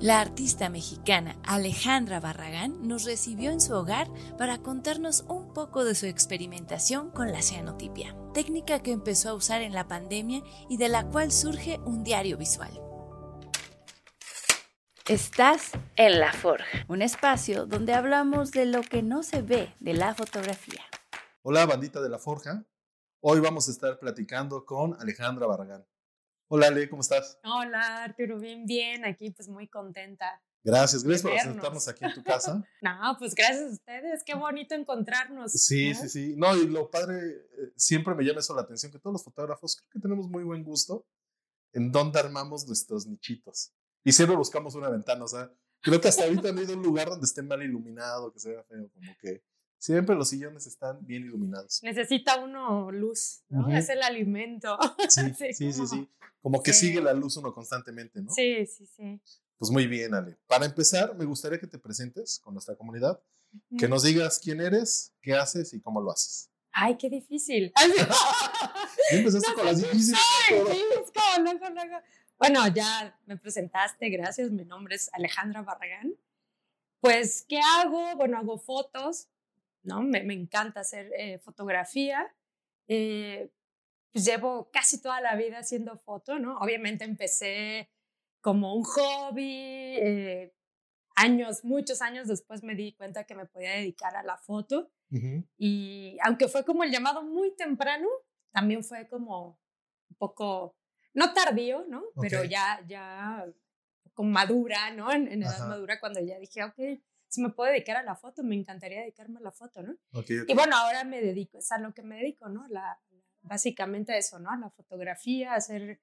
La artista mexicana Alejandra Barragán nos recibió en su hogar para contarnos un poco de su experimentación con la cianotipia, técnica que empezó a usar en la pandemia y de la cual surge un diario visual. Estás en La Forja, un espacio donde hablamos de lo que no se ve de la fotografía. Hola, bandita de La Forja. Hoy vamos a estar platicando con Alejandra Barragán. Hola, Ale, ¿cómo estás? Hola, Arturo, bien, bien. Aquí, pues muy contenta. Gracias, gracias por aceptarnos aquí en tu casa. no, pues gracias a ustedes. Qué bonito encontrarnos. Sí, sí, sí. No, y lo padre, eh, siempre me llama eso la atención, que todos los fotógrafos creo que tenemos muy buen gusto en dónde armamos nuestros nichitos y siempre buscamos una ventana, o sea, creo que hasta ahorita no he ido a un lugar donde esté mal iluminado, que se vea feo, como que siempre los sillones están bien iluminados. Necesita uno luz, ¿no? Es el alimento. Sí, sí, sí, sí, Como que sigue la luz uno constantemente, ¿no? Sí, sí, sí. Pues muy bien, Ale. Para empezar, me gustaría que te presentes con nuestra comunidad, que nos digas quién eres, qué haces y cómo lo haces. Ay, qué difícil. empezaste con las difíciles. Bueno, ya me presentaste, gracias. Mi nombre es Alejandra Barragán. Pues, ¿qué hago? Bueno, hago fotos, ¿no? Me, me encanta hacer eh, fotografía. Eh, pues llevo casi toda la vida haciendo foto, ¿no? Obviamente empecé como un hobby. Eh, años, muchos años después me di cuenta que me podía dedicar a la foto. Y aunque fue como el llamado muy temprano, también fue como un poco no tardío, ¿no? Pero ya, ya con madura, ¿no? En, edad madura, cuando ya dije, ok, si me puedo dedicar a la foto, me encantaría dedicarme a la foto, ¿no? Y bueno, ahora me dedico, es a lo que me dedico, ¿no? La, básicamente a eso, ¿no? A la fotografía, hacer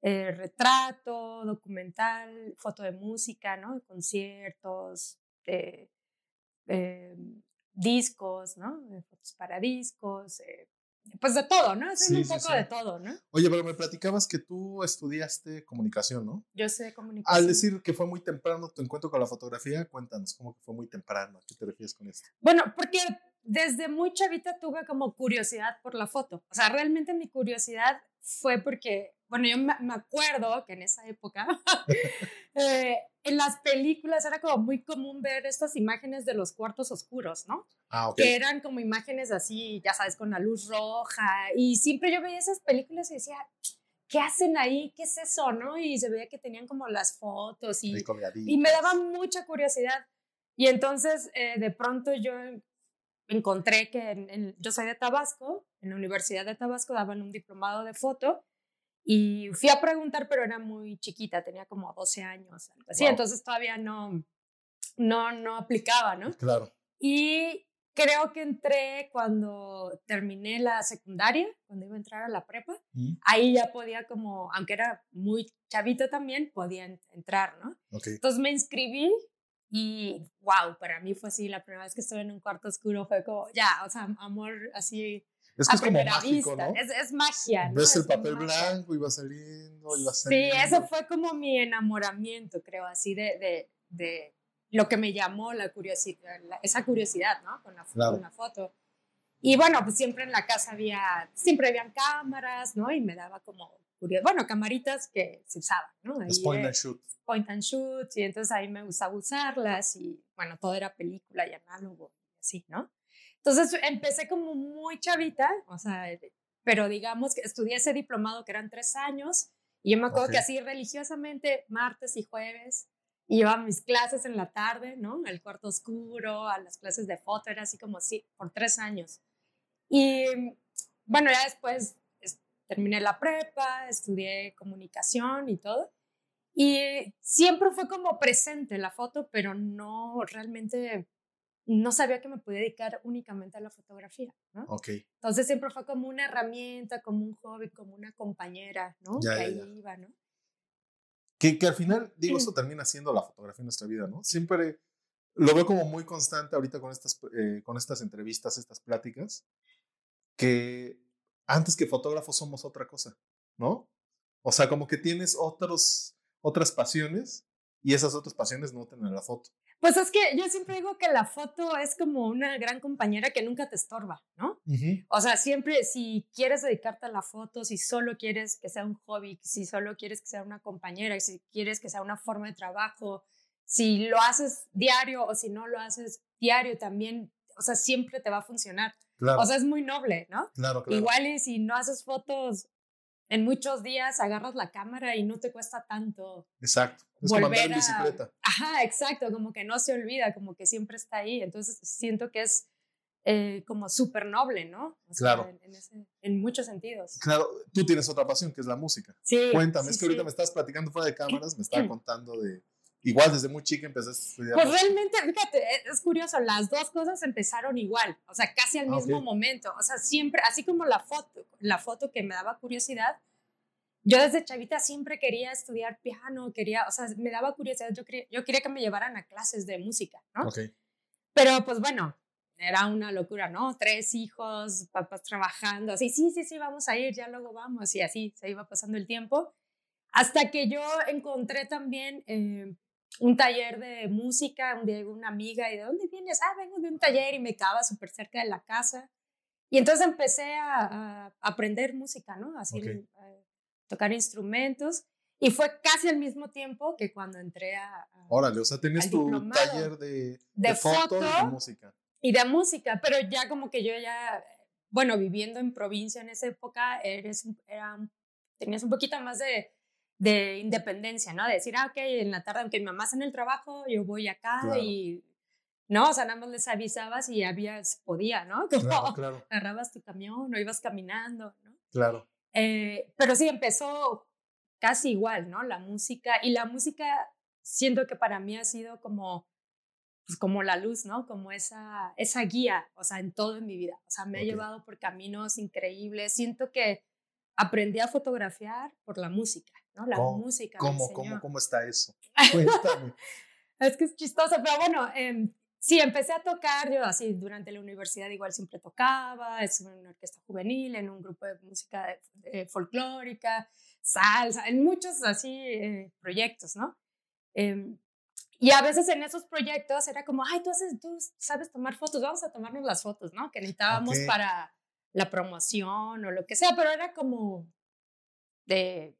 eh, retrato, documental, foto de música, ¿no? conciertos, eh, discos, ¿no? Fotos para discos, eh, pues de todo, ¿no? Es un poco de todo, ¿no? Oye, pero me platicabas que tú estudiaste comunicación, ¿no? Yo sé comunicación. Al decir que fue muy temprano tu encuentro con la fotografía, cuéntanos, ¿cómo que fue muy temprano? ¿A qué te refieres con esto? Bueno, porque desde muy chavita tuve como curiosidad por la foto. O sea, realmente mi curiosidad fue porque, bueno, yo me acuerdo que en esa época eh, en las películas era como muy común ver estas imágenes de los cuartos oscuros, ¿no? Ah, que eran como imágenes así, ya sabes, con la luz roja. Y siempre yo veía esas películas y decía, ¿qué hacen ahí? ¿Qué es eso? ¿no? Y se veía que tenían como las fotos y, y me daba mucha curiosidad. Y entonces eh, de pronto yo encontré que yo soy de Tabasco, en la Universidad de Tabasco daban un diplomado de foto y fui a preguntar, pero era muy chiquita, tenía como 12 años, algo así, entonces todavía no, no, no aplicaba, ¿no? Claro. Y creo que entré cuando terminé la secundaria, cuando iba a entrar a la prepa, mm. ahí ya podía como, aunque era muy chavito también, podía entrar, ¿no? Entonces me inscribí y wow, para mí fue así, la primera vez que estuve en un cuarto oscuro fue como, ya, o sea, amor así es que es como mágico, ¿no? Es, es, magia, ¿no? Ves el papel blanco y va saliendo y va saliendo. Sí, eso fue como mi enamoramiento, creo, así de, de, de lo que me llamó la curiosidad, esa curiosidad, ¿no? Con la, con la foto. Y bueno, pues siempre en la casa había, siempre habían cámaras, ¿no? Y me daba como curiosidad, bueno, camaritas que se usaban, ¿no? es point and shoot. Point and shoot, y entonces ahí me gustaba usarlas y bueno, todo era película y análogo, así, ¿no? Entonces empecé como muy chavita, o sea, pero digamos que estudié ese diplomado que eran tres años y yo me acuerdo que así religiosamente, martes y jueves, iba a mis clases en la tarde, ¿no? Al cuarto oscuro, a las clases de foto, era así como así, por tres años. Y bueno, ya después terminé la prepa, estudié comunicación y todo. Y siempre fue como presente la foto, pero no realmente no sabía que me podía dedicar únicamente a la fotografía, ¿no? Ok. Entonces siempre fue como una herramienta, como un hobby, como una compañera, ¿no? que ahí iba, ¿no? Que, que, al final, digo, eso termina siendo la fotografía en nuestra vida, ¿no? Siempre lo veo como muy constante ahorita con estas, eh, con estas entrevistas, estas pláticas, que antes que fotógrafos somos otra cosa, ¿no? O sea, como que tienes otros, otras pasiones y esas otras pasiones no tienen la foto. Pues es que yo siempre digo que la foto es como una gran compañera que nunca te estorba, ¿no? O sea, siempre si quieres dedicarte a la foto, si solo quieres que sea un hobby, si solo quieres que sea una compañera, si quieres que sea una forma de trabajo, si lo haces diario o si no lo haces diario también, o sea, siempre te va a funcionar. O sea, es muy noble, ¿no? Claro, claro. Igual y si no haces fotos en muchos días agarras la cámara y no te cuesta tanto. Exacto. Es como andar en bicicleta. Ajá, exacto, como que no se olvida, como que siempre está ahí. Entonces siento que es eh, como súper noble, ¿no? claro. en, muchos sentidos. Claro, tú tienes otra pasión que es la música. Sí. Cuéntame, es que ahorita me estás platicando fuera de cámaras, me estaba contando de, Igual desde muy chica empecé a estudiar. Pues realmente, fíjate, es curioso, las dos cosas empezaron igual, o sea, casi al ah, mismo momento. O sea, siempre, así como la foto, la foto que me daba curiosidad, yo desde chavita siempre quería estudiar piano, quería, o sea, me daba curiosidad, yo quería, yo quería que me llevaran a clases de música, ¿no? Okay. Pero pues bueno, era una locura, ¿no? Tres hijos, papás trabajando, así, sí, sí, sí, vamos a ir, ya luego vamos, y así se iba pasando el tiempo. Hasta que yo encontré también eh, un taller de música, un día una amiga, ¿y de dónde vienes? Ah, vengo de un taller y me quedaba súper cerca de la casa. Y entonces empecé a, aprender música, ¿no? Así, a tocar instrumentos. Y fue casi al mismo tiempo que cuando entré a... Órale, o sea, tenías tu taller de, de, foto, y de música. Y de música, pero ya como que yo ya, bueno, viviendo en provincia en esa época, eres, era, tenías un poquito más de de independencia, ¿no? De decir, ah, ok, en la tarde, aunque mi mamá está en el trabajo, yo voy acá y, ¿no? O sea, nada más les avisabas y había, podía, ¿no? Como claro, agarrabas tu camión o ibas caminando, ¿no? Claro. Eh, pero sí, empezó casi igual, ¿no? La música, y la música siento que para mí ha sido como, pues como la luz, ¿no? Como esa, esa guía, o sea, en todo en mi vida. O sea, me ha llevado por caminos increíbles. Siento que aprendí a fotografiar por la música. La música. ¿Cómo, cómo, cómo está eso? Cuéntame. es que es chistoso, pero bueno, eh, sí, empecé a tocar, yo así durante la universidad igual siempre tocaba, es una orquesta juvenil, en un grupo de música folclórica, salsa, en muchos así eh, proyectos, ¿no? Em, y a veces en esos proyectos era como, ay, tú, haces, tú sabes tomar fotos, vamos a tomarnos las fotos, ¿no? Que necesitábamos para la promoción o lo que sea, pero era como de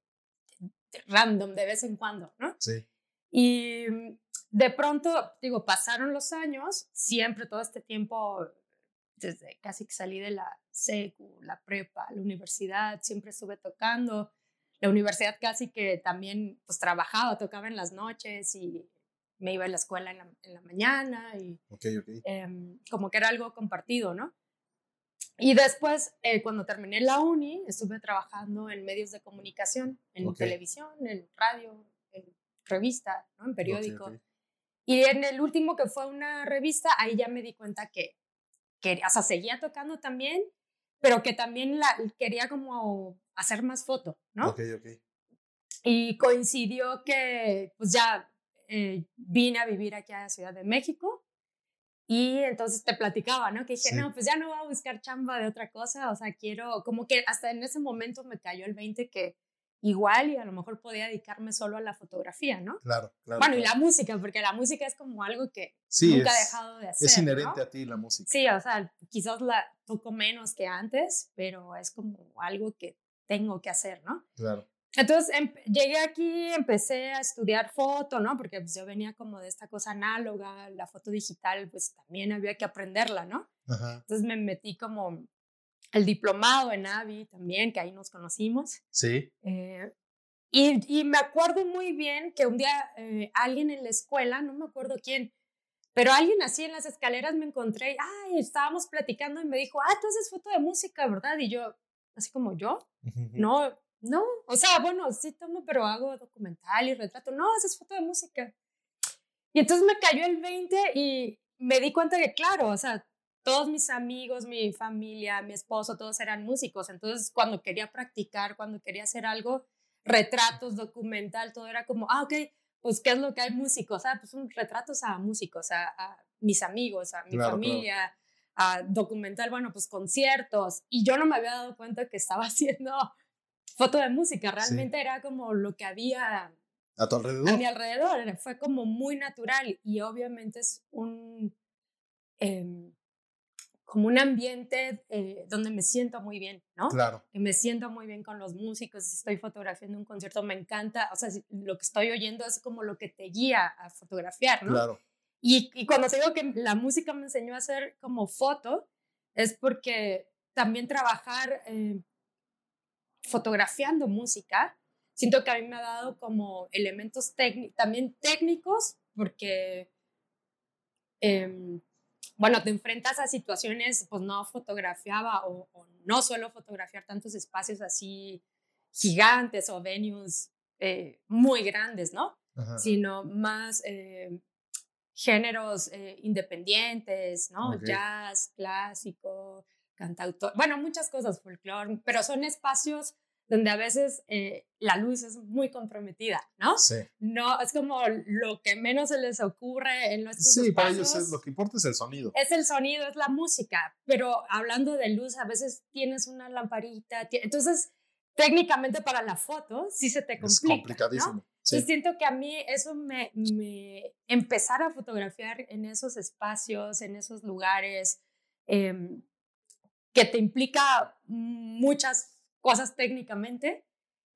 random de vez en cuando, ¿no? Sí. Y mm, de pronto, digo, pasaron los años, siempre todo este tiempo, desde casi que salí de la secu, la prepa, la universidad, siempre estuve tocando. La universidad casi que también pues trabajaba, tocaba en las noches y me iba a la escuela en la, en la mañana y okay, okay. Em, como que era algo compartido, ¿no? Y después, eh, cuando terminé la uni, estuve trabajando en medios de comunicación, en televisión, en radio, en revista, ¿no? en periódico. y en el último que fue una revista, ahí ya me di cuenta que, que o sea, seguía tocando también, pero que también la, quería como hacer más foto, ¿no? Ok, ok. Y coincidió que pues ya eh, vine a vivir aquí a Ciudad de México y entonces te platicaba, ¿no? Que dije, no, pues ya no voy a buscar chamba de otra cosa, o sea, quiero, como que hasta en ese momento me cayó el 20 que igual y a lo mejor podía dedicarme solo a la fotografía, ¿no? Claro, claro. Bueno, y la música, porque la música es como algo que nunca he dejado de hacer. Es inherente a ti la música. Sí, o sea, quizás la toco menos que antes, pero es como algo que tengo que hacer, ¿no? Claro. Entonces em, llegué aquí, empecé a estudiar foto, ¿no? Porque pues, yo venía como de esta cosa análoga, la foto digital, pues también había que aprenderla, ¿no? Entonces me metí como el diplomado en AVI también, que ahí nos conocimos. Sí. Eh, y, y, me acuerdo muy bien que un día eh, alguien en la escuela, no me acuerdo quién, pero alguien así en las escaleras me encontré, ay, estábamos platicando y me dijo, ah, tú haces foto de música, ¿verdad? Y yo, así como yo, no, no, o sea, bueno, sí tomo, pero hago documental y retrato. No, haces foto de música. Y entonces me cayó el 20 y me di cuenta que, claro, o sea, todos mis amigos, mi familia, mi esposo, todos eran músicos. Entonces, cuando quería practicar, cuando quería hacer algo, retratos, documental, todo era como, ah, ok, pues, ¿qué es lo que hay músicos? Ah, pues, un retratos a músicos, a, a mis amigos, a mi familia, a documental, bueno, pues, conciertos. Y yo no me había dado cuenta que estaba haciendo foto de música, realmente era como lo que había A tu alrededor. a mi alrededor. Fue como muy natural y obviamente es un, em, como un ambiente eh, donde me siento muy bien, ¿no? Claro. Que me siento muy bien con los músicos, si estoy fotografiando un concierto, me encanta, o sea, si- lo que estoy oyendo es como lo que te guía a fotografiar, ¿no? Claro. Y, y cuando te digo que la música me enseñó a hacer como foto, es porque también trabajar eh, fotografiando música, siento que a mí me ha dado como elementos también técnicos, porque, em, bueno, te enfrentas a situaciones, pues no fotografiaba o, o no suelo fotografiar tantos espacios así gigantes o venues eh, muy grandes, ¿no? Ajá. sino más eh, géneros eh, independientes, ¿no? Ok. Jazz, clásico, cantautor, bueno, muchas cosas, folclore, pero son espacios donde a veces eh, la luz es muy comprometida, ¿no? Sí. No, es como lo que menos se les ocurre en nuestros Sí, para espacios. ellos es, lo que importa es el sonido. Es el sonido, es la música, pero hablando de luz, a veces tienes una lamparita, entonces técnicamente para la foto sí se te Es complica, ¿no? complicadísimo. Y Sí. siento que a mí eso me, me empezar a fotografiar en esos espacios, en esos lugares, em, que te implica muchas cosas técnicamente,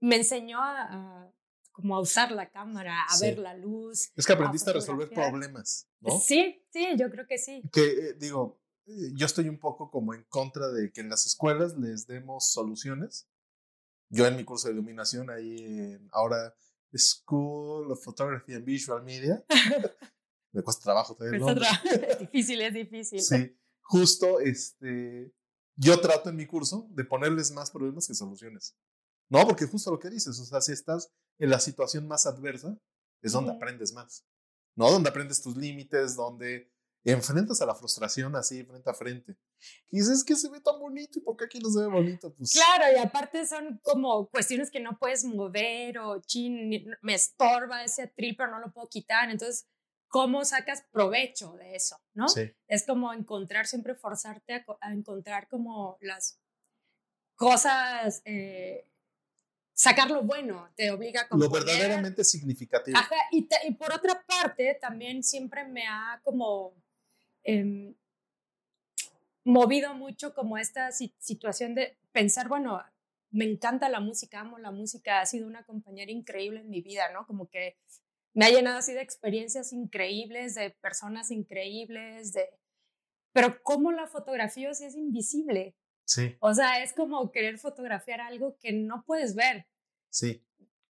me enseñó a, a como a usar la cámara, a Sí. ver la luz. Es que aprendiste a resolver fotografiar. problemas, ¿no? Sí, sí, yo creo que sí. Que eh, digo, eh, yo estoy un poco como en contra de que en las escuelas les demos soluciones. Yo en mi curso de iluminación ahí en ahora School of Photography and Visual Media, me cuesta trabajo tener el nombre. es difícil, es difícil. Sí, justo este, yo trato en mi curso de ponerles más problemas que soluciones. No, porque justo lo que dices, o sea, si estás en la situación más adversa, es donde aprendes más. ¿No? Donde aprendes tus límites, donde enfrentas a la frustración así frente a frente. Y dices, que se ve tan bonito y por qué aquí no se ve bonito? Pues Claro, y aparte son como cuestiones que no puedes mover o chin, me estorba ese atril, pero no lo puedo quitar. Entonces, ¿cómo sacas provecho de eso? ¿No? sí, Es como encontrar, siempre forzarte a, co- a encontrar como las cosas, eh, sacar lo bueno, te obliga a lo verdaderamente significativo. Ajá, y, por otra parte, también siempre me ha como em, movido mucho como esta si- situación de pensar, bueno, me encanta la música, amo la música, ha sido una compañera increíble en mi vida, ¿no? Como que me ha llenado así de experiencias increíbles, de personas increíbles, de... Pero cómo la fotografía sí es invisible. Sí, O sea, es como querer fotografiar algo que no puedes ver. sí,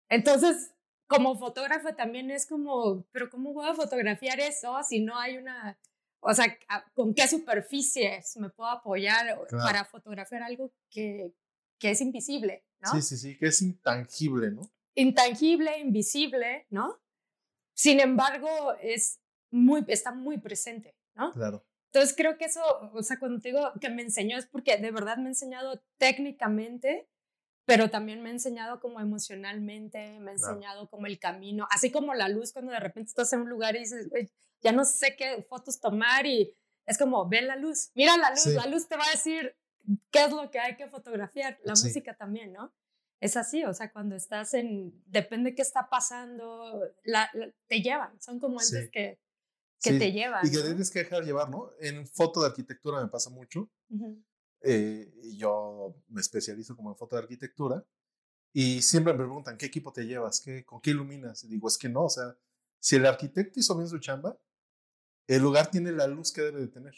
Entonces, como fotógrafo también es como, pero ¿cómo voy a fotografiar eso si no hay una, o sea, ¿con qué superficies me puedo apoyar Claro. para fotografiar algo que, que es invisible, ¿no? sí, sí, sí, que es intangible, ¿no? Intangible, invisible, ¿no? Sin embargo, es muy, está muy presente, ¿no? Claro. Entonces creo que eso, o sea, cuando te digo que me enseñó es porque de verdad me ha enseñado técnicamente, pero también me ha enseñado como emocionalmente, me ha Claro. enseñado como el camino, así como la luz cuando de repente estás en un lugar y dices, "Güey, ya no sé qué fotos tomar y es como, ve la luz, mira la luz, Sí. la luz te va a decir qué es lo que hay que fotografiar, la Sí. música también, ¿no? Es así, o sea, cuando estás en, depende qué está pasando, la- la- te llevan, son como entes Sí. que, que Sí, te llevan. Y que tienes que dejar llevar, ¿no? En foto de arquitectura me pasa mucho. Eh, yo me especializo como en foto de arquitectura. Y siempre me preguntan, ¿qué equipo te llevas? ¿Qué, ¿Con qué iluminas? Y digo, es que no, o sea, si el arquitecto hizo bien su chamba, el lugar tiene la luz que debe de tener.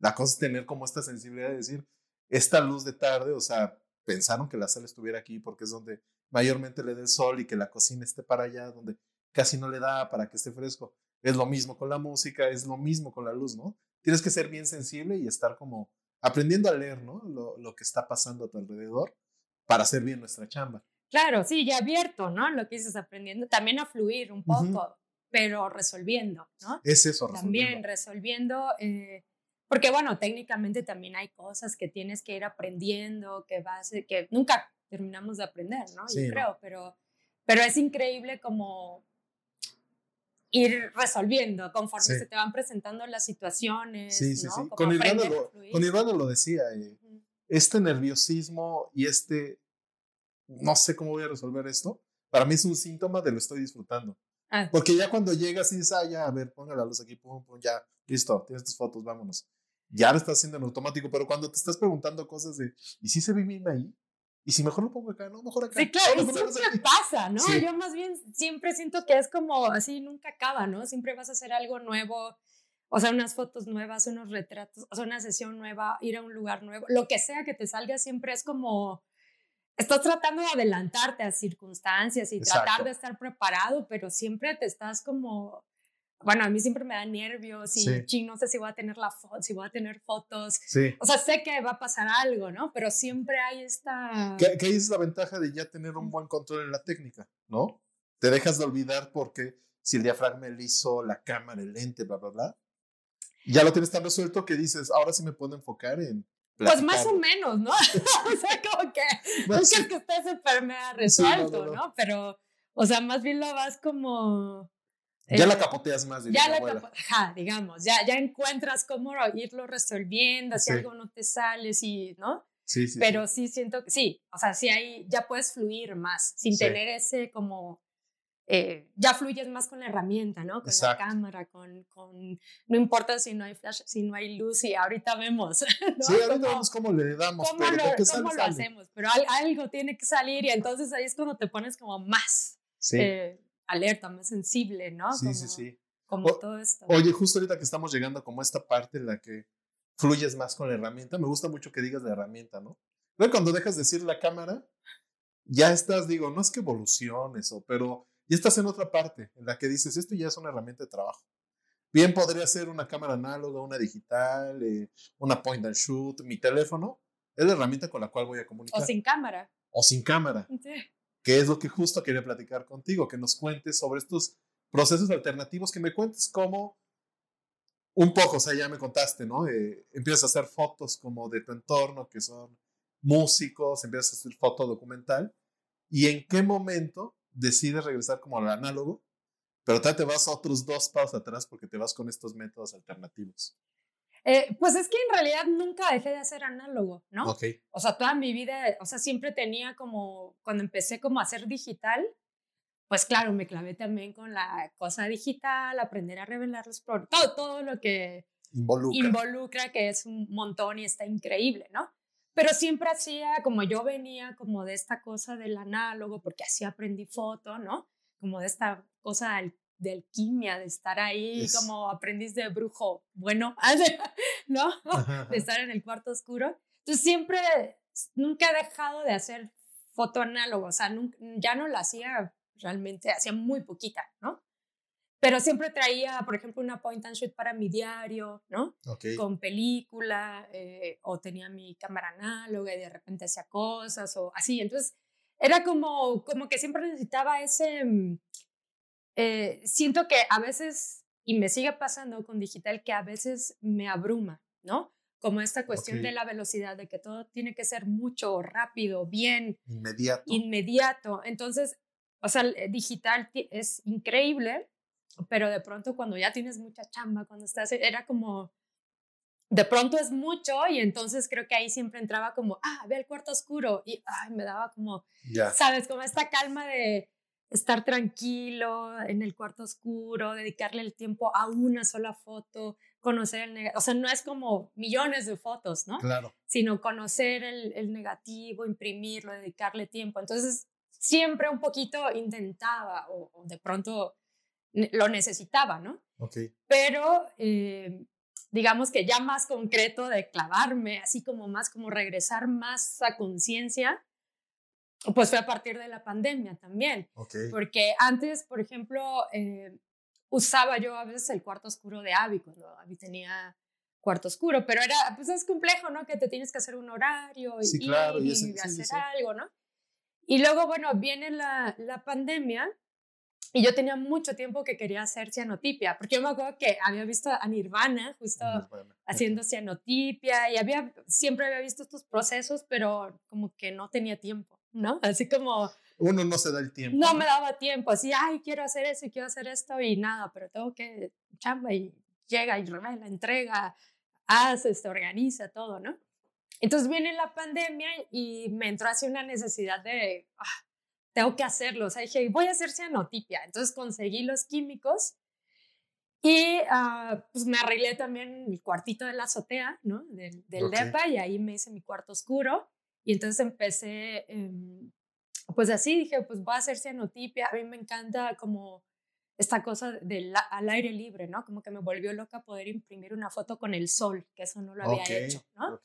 La cosa es tener como esta sensibilidad de decir, esta luz de tarde, o sea, pensaron que la sala estuviera aquí porque es donde mayormente le dé el sol y que la cocina esté para allá, donde casi no le da para que esté fresco. Es lo mismo con la música, es lo mismo con la luz, ¿no? Tienes que ser bien sensible y estar como aprendiendo a leer, ¿no? Lo, lo que está pasando a tu alrededor para hacer bien nuestra chamba. Claro, sí, ya abierto, ¿no? Lo que dices, aprendiendo también a fluir un poco, pero resolviendo, ¿no? Es eso, También resolviendo. resolviendo, eh, porque bueno, técnicamente también hay cosas que tienes que ir aprendiendo, que vas, que nunca terminamos de aprender, ¿no? Sí, Yo no. creo, pero, pero es increíble como ir resolviendo conforme Sí. se te van presentando las situaciones, Sí, sí, ¿no? sí. Con Irvana, lo, con Irvana lo decía, eh, Ujú. este nerviosismo y este, no sé cómo voy a resolver esto, para mí es un síntoma de lo estoy disfrutando. Ah, Porque ya cuando llegas y dices, ah, ya, a ver, ponga la luz aquí, pum, pum, ya, listo, tienes tus fotos, vámonos. Ya lo estás haciendo en automático, pero cuando te estás preguntando cosas de, ¿y si se ve bien ahí? ¿Y si mejor lo pongo acá? No, mejor acá. Sí, claro, No, siempre aquí". pasa, ¿no? Sí. Yo más bien siempre siento que es como así, nunca acaba, ¿no? Siempre vas a hacer algo nuevo, o sea, unas fotos nuevas, unos retratos, o sea, una sesión nueva, ir a un lugar nuevo, lo que sea que te salga siempre es como, estás tratando de adelantarte a circunstancias y tratar de estar preparado, pero siempre te estás como... Bueno, a mí siempre me da nervios y Sí. ching, no sé si voy a tener la foto, si voy a tener fotos. Sí. O sea, sé que va a pasar algo, ¿no? Pero siempre hay esta... Que, que ahí es la ventaja de ya tener un buen control en la técnica, ¿no? Te dejas de olvidar porque si el diafragma, el liso, la cámara, el lente, bla, bla, bla, ya lo tienes tan resuelto que dices, ahora sí me puedo enfocar en. Pues más o platicar". menos, ¿no? o sea, como que Bueno, nunca sí. es que esté súper mega Sí, no, resuelto, no, no, no. Pero, o sea, más bien lo vas como... Ya eh, la capoteas más, diría Ya la capa- ajá, digamos, ya, ya encuentras cómo irlo resolviendo, si Sí. algo no te sale, si, ¿no? Sí, sí. Pero sí siento que sí, o sea, sí hay, ya puedes fluir más, sin Sí. tener ese como, eh, ya fluyes más con la herramienta, ¿no? Con Exacto. la cámara, con, con, no importa si no hay flash, si no hay luz, y ahorita vemos, ¿no? Sí, ahorita vemos cómo le damos, ¿Cómo pero lo, que cómo lo hacemos? Pero al- algo tiene que salir y entonces ahí es cuando te pones como más Sí, eh, alerta, más sensible, ¿no? sí, como, sí, sí. Como O- todo esto. Oye, justo ahorita que estamos llegando como a esta parte en la que fluyes más con la herramienta, me gusta mucho que digas la herramienta, ¿no? Luego cuando dejas de decir la cámara, ya estás, digo, no es que evoluciones, o, pero ya estás en otra parte en la que dices, esto ya es una herramienta de trabajo. Bien podría ser una cámara análoga, una digital, eh, una point and shoot, mi teléfono, es la herramienta con la cual voy a comunicar. o sin cámara. o sin cámara, Sí. Que es lo que justo quería platicar contigo, que nos cuentes sobre estos procesos alternativos, que me cuentes cómo un poco, o sea, ya me contaste, ¿no? Eh, empiezas a hacer fotos como de tu entorno, que son músicos, empiezas a hacer foto documental, y en qué momento decides regresar como al análogo, pero te vas a otros dos pasos atrás porque te vas con estos métodos alternativos. Eh, pues es que en realidad nunca dejé de hacer análogo, ¿no? Ok. O sea, toda mi vida, o sea, siempre tenía como, cuando empecé como a hacer digital, pues claro, me clavé también con la cosa digital, aprender a revelar los todo, todo lo que Involucra. involucra, que es un montón y está increíble, ¿no? Pero siempre hacía, como yo venía como de esta cosa del análogo, porque así aprendí foto, ¿no? Como de esta cosa del- de alquimia, de estar ahí como aprendiz de brujo, bueno, ¿no? De estar en el cuarto oscuro. Entonces siempre, nunca he dejado de hacer foto análogo, o sea, nunca- ya no la hacía realmente, hacía muy poquita, ¿no? Pero siempre traía, por ejemplo, una point and shoot para mi diario, ¿no? Con película, eh, o tenía mi cámara análoga y de repente hacía cosas, o así. Entonces, era como, como que siempre necesitaba ese... eh, siento que a veces, y me sigue pasando con digital, que a veces me abruma, ¿no? Como esta cuestión de la velocidad, de que todo tiene que ser mucho, rápido, bien, Inmediato. inmediato. Entonces, o sea, eh, digital es increíble, pero de pronto cuando ya tienes mucha chamba, cuando estás, era como, de pronto es mucho y entonces creo que ahí siempre entraba como, ah, ve el cuarto oscuro y ay, me daba como, ya. sabes, como esta calma de estar tranquilo en el cuarto oscuro, dedicarle el tiempo a una sola foto, conocer el negativo, o sea, no es como millones de fotos, ¿no? Claro. sino conocer el, el negativo, imprimirlo, dedicarle tiempo. Entonces, siempre un poquito intentaba o, o de pronto lo necesitaba, ¿no? Ok. Pero eh, digamos que ya más concreto de clavarme, así como más como regresar más a conciencia, pues fue a partir de la pandemia también. Porque antes, por ejemplo, eh, usaba yo a veces el cuarto oscuro de Abby, cuando Abby tenía cuarto oscuro, pero era, pues es complejo, ¿no? Que te tienes que hacer un horario y, Sí, claro, y ir ese- y sí, sí, hacer sí. algo, ¿no? Y luego, bueno, viene la, la pandemia y yo tenía mucho tiempo que quería hacer cianotipia, porque yo me acuerdo que había visto a Nirvana justo Nirvana. haciendo cianotipia y había, siempre había visto estos procesos, pero como que no tenía tiempo, ¿no? Así como Uno no se da el tiempo. no me daba tiempo, así, ay, quiero hacer eso y quiero hacer esto y nada, pero tengo que chamba y llega y revela, entrega, hace, se organiza todo, ¿no? Entonces viene la pandemia y me entró así una necesidad de, ah, tengo que hacerlo. O sea, dije, voy a hacer cianotipia. Entonces conseguí los químicos y ah, pues me arreglé también el cuartito de la azotea, ¿no? Del, del DEPA y ahí me hice mi cuarto oscuro. Y entonces empecé, em, pues así dije, pues voy a hacer cianotipia. A mí me encanta como esta cosa del al aire libre, ¿no? Como que me volvió loca poder imprimir una foto con el sol, que eso no lo había hecho, ¿no?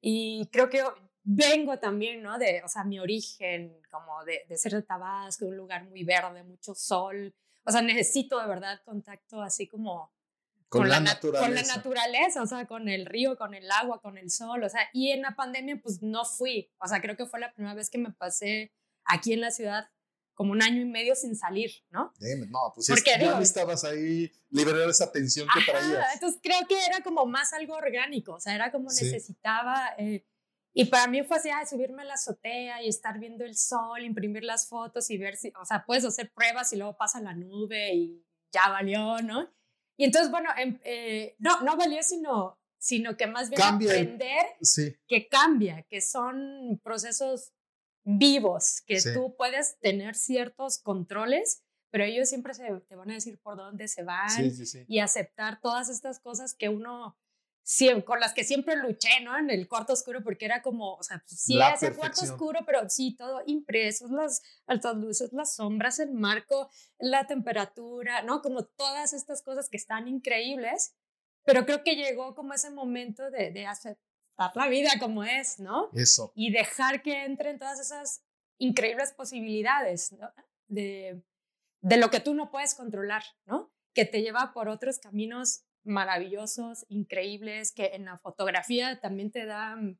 Y creo que vengo también, ¿no? De, o sea, mi origen, como de, de ser de Tabasco, un lugar muy verde, mucho sol. O sea, necesito de verdad contacto así como con, la, naturaleza. Con la naturaleza, o sea, con el río, con el agua, con el sol, o sea, y en la pandemia pues no fui, o sea, creo que fue la primera vez que me pasé aquí en la ciudad como un año y medio sin salir, ¿no? no, pues Porque, es, ya estabas ahí liberar esa tensión que traías. Entonces creo que era como más algo orgánico, o sea, era como necesitaba, eh, y para mí fue así, ay, subirme a la azotea y estar viendo el sol, imprimir las fotos y ver si, o sea, puedes hacer pruebas y luego pasa la nube y ya valió, ¿no? Y entonces, bueno, em, eh, no, no valió, sino, sino que más bien aprender que cambia, que son procesos vivos, que tú puedes tener ciertos controles, pero ellos siempre se, te van a decir por dónde se van y aceptar todas estas cosas que uno con las que siempre luché, ¿no? En el cuarto oscuro, porque era como, o sea, pues, sí, ese cuarto oscuro, pero sí, todo impreso, las altas luces, las sombras, el marco, la temperatura, ¿no? Como todas estas cosas que están increíbles, pero creo que llegó como ese momento de, de aceptar la vida como es, ¿no? Eso. Y dejar que entren todas esas increíbles posibilidades, ¿no? De, de lo que tú no puedes controlar, ¿no? Que te lleva por otros caminos maravillosos, increíbles, que en la fotografía también te dan,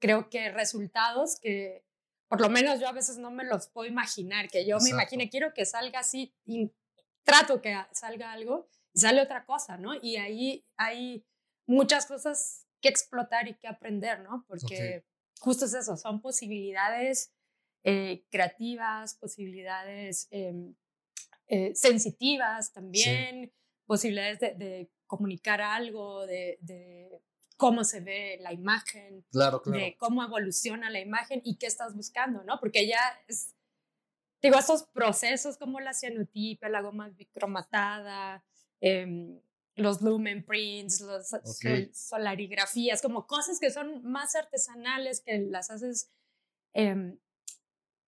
creo que, resultados que por lo menos yo a veces no me los puedo imaginar, que yo me imagine, quiero que salga así, y trato que salga algo y sale otra cosa, ¿no? Y ahí hay muchas cosas que explotar y que aprender, ¿no? Porque justo es eso, son posibilidades eh, creativas, posibilidades em, eh, sensitivas también, posibilidades de comunicar algo, de, cómo se ve la imagen, de cómo evoluciona la imagen y qué estás buscando, ¿no? Porque ya es, digo, esos procesos como la cianotipia, la goma bicromatada, em, los lumen prints, las solarigrafías, como cosas que son más artesanales, que las haces, em,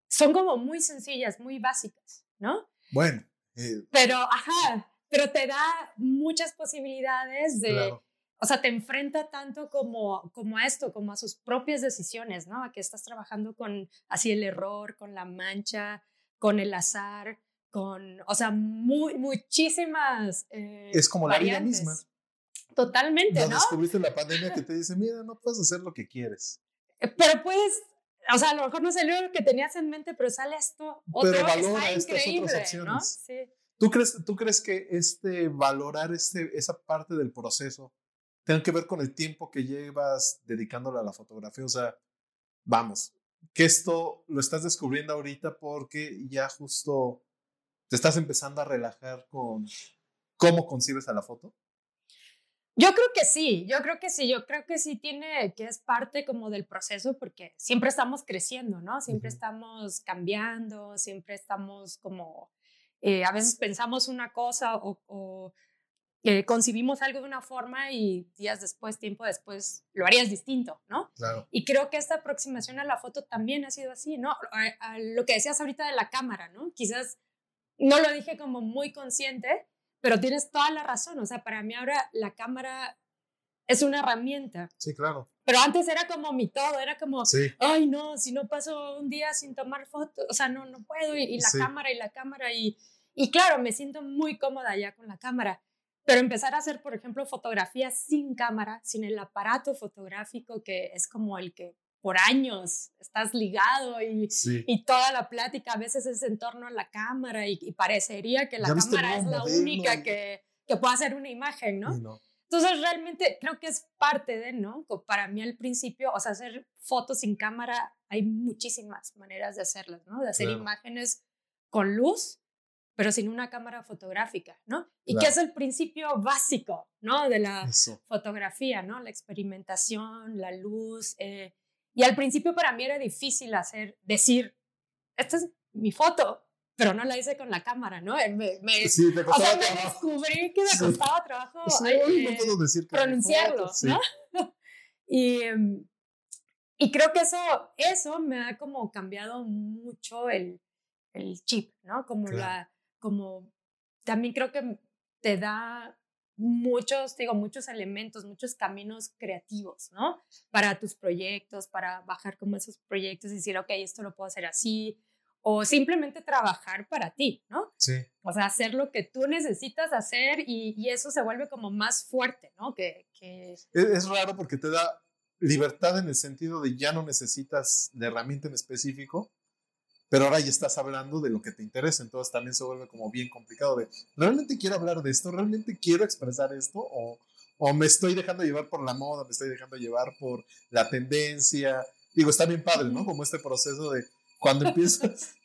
son como muy sencillas, muy básicas, ¿no? Bueno. Eh, Pero, ajá, pero te da muchas posibilidades de, o sea, te enfrenta tanto como, como a esto, como a sus propias decisiones, ¿no? A que estás trabajando con así el error, con la mancha, con el azar, con, o sea, muy, muchísimas. Eh, es como la vida misma. Totalmente, ¿no? descubriste en la pandemia que te dice, mira, no puedes hacer lo que quieres. Eh, pero puedes, o sea, a lo mejor no salió lo que tenías en mente, pero sale esto otro pero valora estas otras opciones. ¿no? Sí. ¿Tú crees, ¿Tú crees que este valorar este, esa parte del proceso tenga que ver con el tiempo que llevas dedicándole a la fotografía? O sea, vamos, que esto lo estás descubriendo ahorita porque ya justo te estás empezando a relajar con cómo concibes a la foto. Yo creo que sí, yo creo que sí, yo creo que sí tiene, que es parte como del proceso porque siempre estamos creciendo, ¿no? Siempre estamos cambiando, siempre estamos como eh, a veces pensamos una cosa o, eh, concibimos algo de una forma y días después, tiempo después, lo harías distinto, ¿no? Claro. Y creo que esta aproximación a la foto también ha sido así, ¿no? lo que decías ahorita de la cámara, ¿no? Quizás no lo dije como muy consciente, pero tienes toda la razón. O sea, para mí ahora la cámara es una herramienta. Sí, claro. Pero antes era como mi todo, era como, ay, no, si no paso un día sin tomar fotos, o sea, no, no puedo, y, la cámara y la cámara, y, y claro, me siento muy cómoda ya con la cámara, pero empezar a hacer, por ejemplo, fotografías sin cámara, sin el aparato fotográfico que es como el que por años estás ligado y, y toda la plática a veces es en torno a la cámara y, parecería que la cámara es la única que, que puede hacer una imagen, ¿no? no. Entonces, realmente creo que es parte de, ¿no? Para mí al principio, o sea, hacer fotos sin cámara, hay muchísimas maneras de hacerlas, ¿no? De hacer imágenes con luz, pero sin una cámara fotográfica, ¿no? Y que es el principio básico, ¿no? De la fotografía, ¿no? La experimentación, la luz. Eh, y al principio para mí era difícil hacer, decir, esta es mi foto, pero no la hice con la cámara, ¿no? Me, me, Sí, te o costaba sea, me descubrí que me costaba trabajo Sí, ay, no eh, puedo decir que pronunciarlo, Sí. ¿no? Y, em, y creo que eso, eso me ha como cambiado mucho el, el chip, ¿no? Como Claro. la, como también creo que te da muchos, digo, muchos elementos, muchos caminos creativos, ¿no? Para tus proyectos, para bajar como esos proyectos y decir, ok, esto lo puedo hacer así, o simplemente trabajar para ti, ¿no? Sí. O sea, hacer lo que tú necesitas hacer y, y eso se vuelve como más fuerte, ¿no? Que, que Es, es raro porque te da libertad en el sentido de ya no necesitas la herramienta en específico, pero ahora ya estás hablando de lo que te interesa, entonces también se vuelve como bien complicado de, ¿realmente quiero hablar de esto? ¿Realmente quiero expresar esto? ¿O, o me estoy dejando llevar por la moda? ¿Me estoy dejando llevar por la tendencia? Digo, está bien padre, ¿no? Como este proceso de cuando empiezas...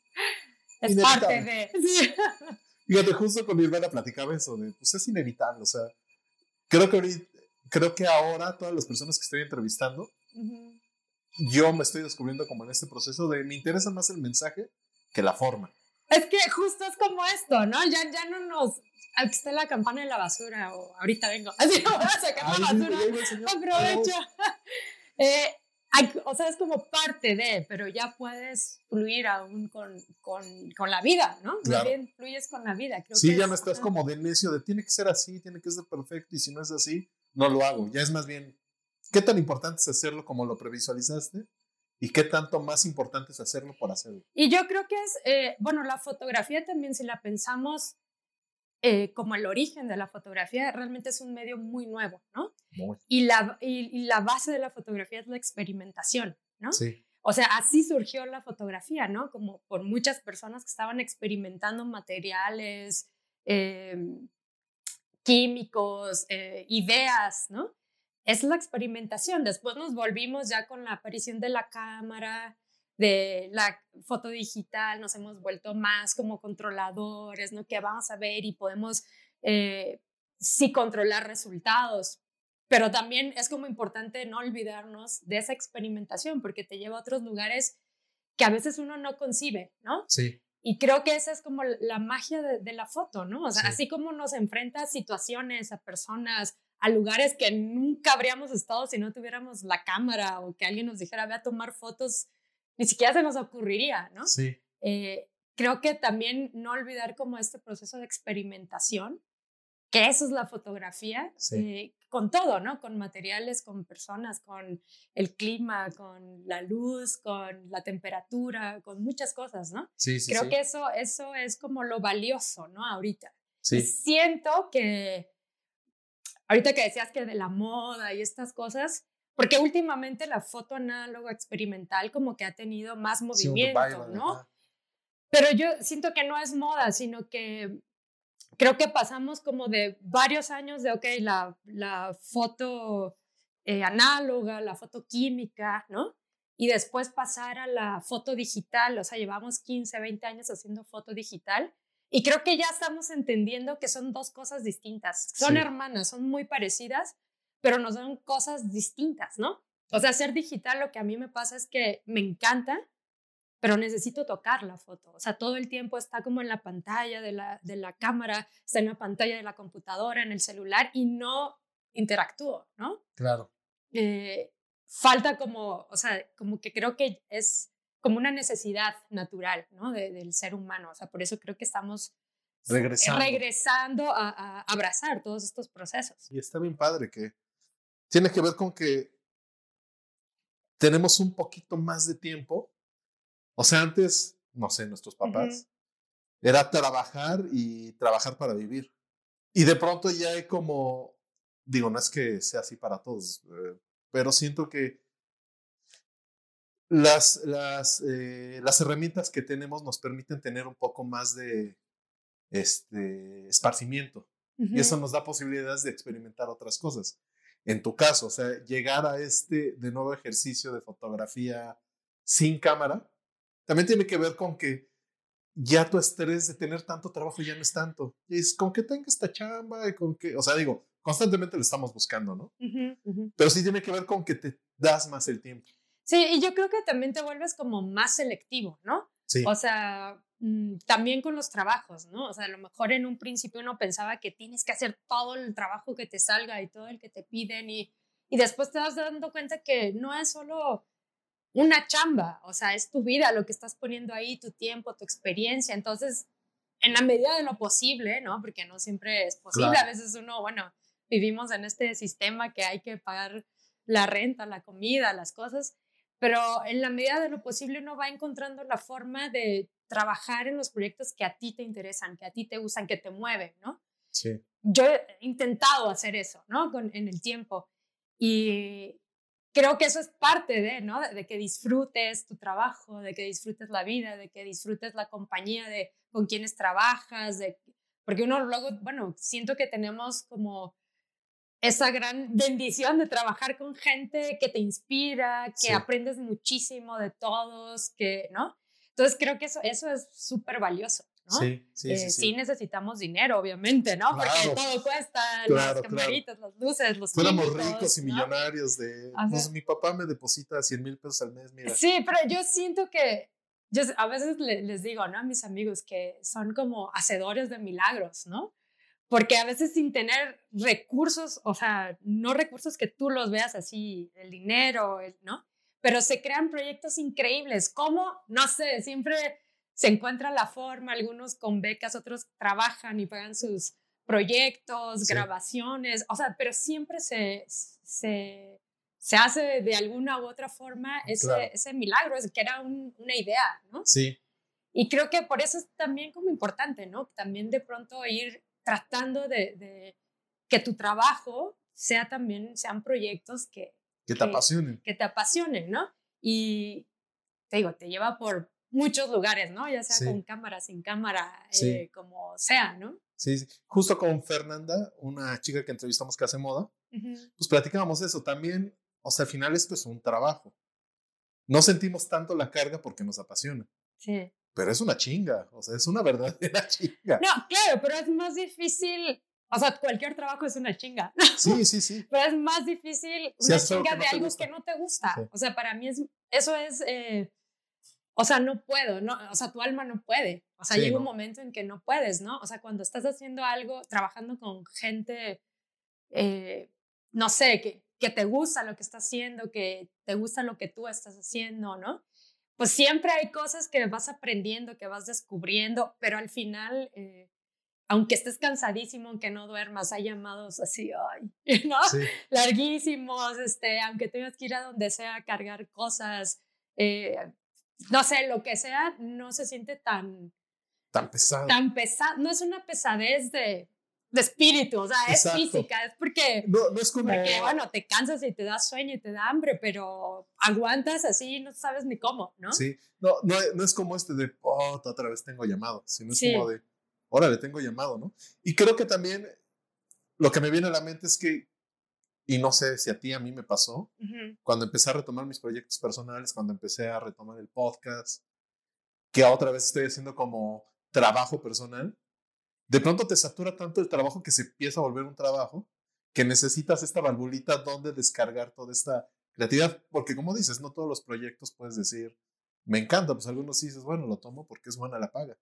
es Inevitable. parte de... Sí. Fíjate, justo con mi hermana platicaba eso, de, pues es inevitable, o sea, creo que ahorita, creo que ahora todas las personas que estoy entrevistando, Ujú. yo me estoy descubriendo como en este proceso de me interesa más el mensaje que la forma. Es que justo es como esto, ¿no? Ya, ya no nos... Aquí está la campana de la basura o ahorita vengo. Así voy a sacar la Ay, basura. Aprovecho. Eh, hay- o sea, es como parte de, pero ya puedes fluir aún con, con, con la vida, ¿no? Más Claro. bien fluyes con la vida. Creo Sí, que ya es- no estás como de necio de tiene que ser así, tiene que ser perfecto y si no es así, no lo hago. Ya es más bien, ¿qué tan importante es hacerlo como lo previsualizaste? ¿Y qué tanto más importante es hacerlo por hacerlo? Y yo creo que es, eh, bueno, la fotografía también, si la pensamos eh, como el origen de la fotografía, realmente es un medio muy nuevo, ¿no? Muy. Y la, y, y la base de la fotografía es la experimentación, ¿no? Sí, O sea, así surgió la fotografía, ¿no? Como por muchas personas que estaban experimentando materiales, eh, químicos, eh, ideas, ¿no? Es la experimentación. Después nos volvimos ya con la aparición de la cámara, de la foto digital, nos hemos vuelto más como controladores, ¿no? Que vamos a ver y podemos eh, sí controlar resultados, pero también es como importante no olvidarnos de esa experimentación porque te lleva a otros lugares que a veces uno no concibe, ¿no? sí, Y creo que esa es como la magia de, de la foto, ¿no? O sea, Sí. así como nos enfrenta a situaciones, a personas, a lugares que nunca habríamos estado si no tuviéramos la cámara o que alguien nos dijera, ve a tomar fotos, ni siquiera se nos ocurriría, ¿no? sí. Eh, creo que también no olvidar como este proceso de experimentación, que eso es la fotografía, Sí. eh, con todo, ¿no? Con materiales, con personas, con el clima, con la luz, con la temperatura, con muchas cosas, ¿no? Sí, sí, Creo que eso, eso es como lo valioso, ¿no? Ahorita. Sí. Y siento que, ahorita que decías que de la moda y estas cosas, porque últimamente la foto análoga experimental como que ha tenido más movimiento, ¿no? Pero yo siento que no es moda, sino que creo que pasamos como de varios años de, ok, la, la foto eh, análoga, la foto química, ¿no? Y después pasar a la foto digital, o sea, llevamos 15, 20 años haciendo foto digital. Y creo que ya estamos entendiendo que son dos cosas distintas. Son Sí. hermanas, son muy parecidas, pero no son cosas distintas, ¿no? O sea, hacer digital lo que a mí me pasa es que me encanta, pero necesito tocar la foto. O sea, todo el tiempo está como en la pantalla de la, de la cámara, está en la pantalla de la computadora, en el celular y no interactúo, ¿no? Claro. Eh, falta como, o sea, como que creo que es como una necesidad natural, ¿no? De- del ser humano. O sea, por eso creo que estamos Regresando. regresando a, a abrazar todos estos procesos. Y está bien padre que tiene que ver con que tenemos un poquito más de tiempo. O sea, antes, no sé, nuestros papás, era trabajar y trabajar para vivir. Y de pronto ya hay como, digo, no es que sea así para todos, eh, pero siento que las, las, eh, las herramientas que tenemos nos permiten tener un poco más de este, esparcimiento. Y eso nos da posibilidades de experimentar otras cosas. En tu caso, o sea, llegar a este de nuevo ejercicio de fotografía sin cámara, también tiene que ver con que ya tu estrés de tener tanto trabajo ya no es tanto. Es con que tenga esta chamba y con que, o sea, digo, constantemente lo estamos buscando, ¿no? Ujú, ujú. Pero sí tiene que ver con que te das más el tiempo. Sí, y yo creo que también te vuelves como más selectivo, ¿no? Sí. O sea, también con los trabajos, ¿no? O sea, a lo mejor en un principio uno pensaba que tienes que hacer todo el trabajo que te salga y todo el que te piden y, y después te vas dando cuenta que no es solo una chamba, o sea, es tu vida, lo que estás poniendo ahí, tu tiempo, tu experiencia. Entonces, en la medida de lo posible, ¿no? Porque no siempre es posible. Claro. A veces uno, bueno, vivimos en este sistema que hay que pagar la renta, la comida, las cosas, pero en la medida de lo posible uno va encontrando la forma de trabajar en los proyectos que a ti te interesan, que a ti te gustan, que te mueven, ¿no? Sí. Yo he intentado hacer eso, ¿no? Con, en el tiempo. Y creo que eso es parte de, ¿no? De, de, que disfrutes tu trabajo, de que disfrutes la vida, de que disfrutes la compañía de con quienes trabajas, de, porque uno luego, bueno, siento que tenemos como esa gran bendición de trabajar con gente que te inspira, que Sí. aprendes muchísimo de todos, que, ¿no? Entonces creo que eso, eso es súper valioso, ¿no? Sí, sí, Eh, sí, sí necesitamos dinero, obviamente, ¿no? Claro. Porque todo cuesta, Claro, las claro. camaritas, las luces, los Fuéramos ricos y ¿no? millonarios de, Ajá. pues mi papá me deposita 100 mil pesos al mes, mira. Sí, pero yo siento que yo a veces le- les digo, ¿no? A mis amigos que son como hacedores de milagros, ¿no? Porque a veces sin tener recursos, o sea, no recursos que tú los veas así, el dinero, el- ¿no? Pero se crean proyectos increíbles. ¿Cómo? No sé, siempre se encuentra la forma, algunos con becas, otros trabajan y pagan sus proyectos, Sí. grabaciones, o sea, pero siempre se, se, se hace de alguna u otra forma ese, Claro. ese milagro, es que era un- una idea, ¿no? Sí, Y creo que por eso es también como importante, ¿no? También de pronto ir tratando de, de que tu trabajo sea también, sean proyectos que, que te apasionen. que te apasionen, ¿no? Y te digo, te lleva por muchos lugares, ¿no? Ya sea Sí. con cámara, sin cámara, Sí. eh, como sea, ¿no? Sí, sí. Justo con Fernanda, una chica que entrevistamos que hace moda, pues platicábamos eso también. O sea, al final esto es un trabajo. No sentimos tanto la carga porque nos apasiona, Sí. pero es una chinga. O sea, es una verdadera chinga. No, claro, pero es más difícil, o sea, cualquier trabajo es una chinga, Sí, sí, sí. pero es más difícil una chinga de algo que no te gusta. Sí. O sea, para mí es, eso es, eh, o sea, no puedo, no, o sea, tu alma no puede. O sea, Sí, llega un no. momento en que no puedes, ¿no? O sea, cuando estás haciendo algo, trabajando con gente, eh, no sé, que, que te gusta lo que estás haciendo, que te gusta lo que tú estás haciendo, ¿no? Pues siempre hay cosas que vas aprendiendo, que vas descubriendo, pero al final, eh, aunque estés cansadísimo, aunque no duermas, hay llamados así, ay, ¿no? Sí, larguísimos, este, aunque tengas que ir a donde sea a cargar cosas, eh, no sé, lo que sea, no se siente tan, tan pesado. tan pesado, no es una pesadez de, de espíritu, o sea, Exacto. es física, es porque, No, no es como. porque, bueno, te cansas y te da sueño y te da hambre, pero aguantas así y no sabes ni cómo, ¿no? Sí, no, no, no es como este de, oh, otra vez tengo llamado, sino es Sí. como de, órale, tengo llamado, ¿no? Y creo que también lo que me viene a la mente es que, y no sé si a ti, a mí me pasó, Ujú, cuando empecé a retomar mis proyectos personales, cuando empecé a retomar el podcast, que otra vez estoy haciendo como trabajo personal, de pronto te satura tanto el trabajo que se empieza a volver un trabajo, que necesitas esta valvulita donde descargar toda esta creatividad, porque como dices, no todos los proyectos puedes decir, me encanta, pues algunos sí dices, bueno, lo tomo porque es buena la paga.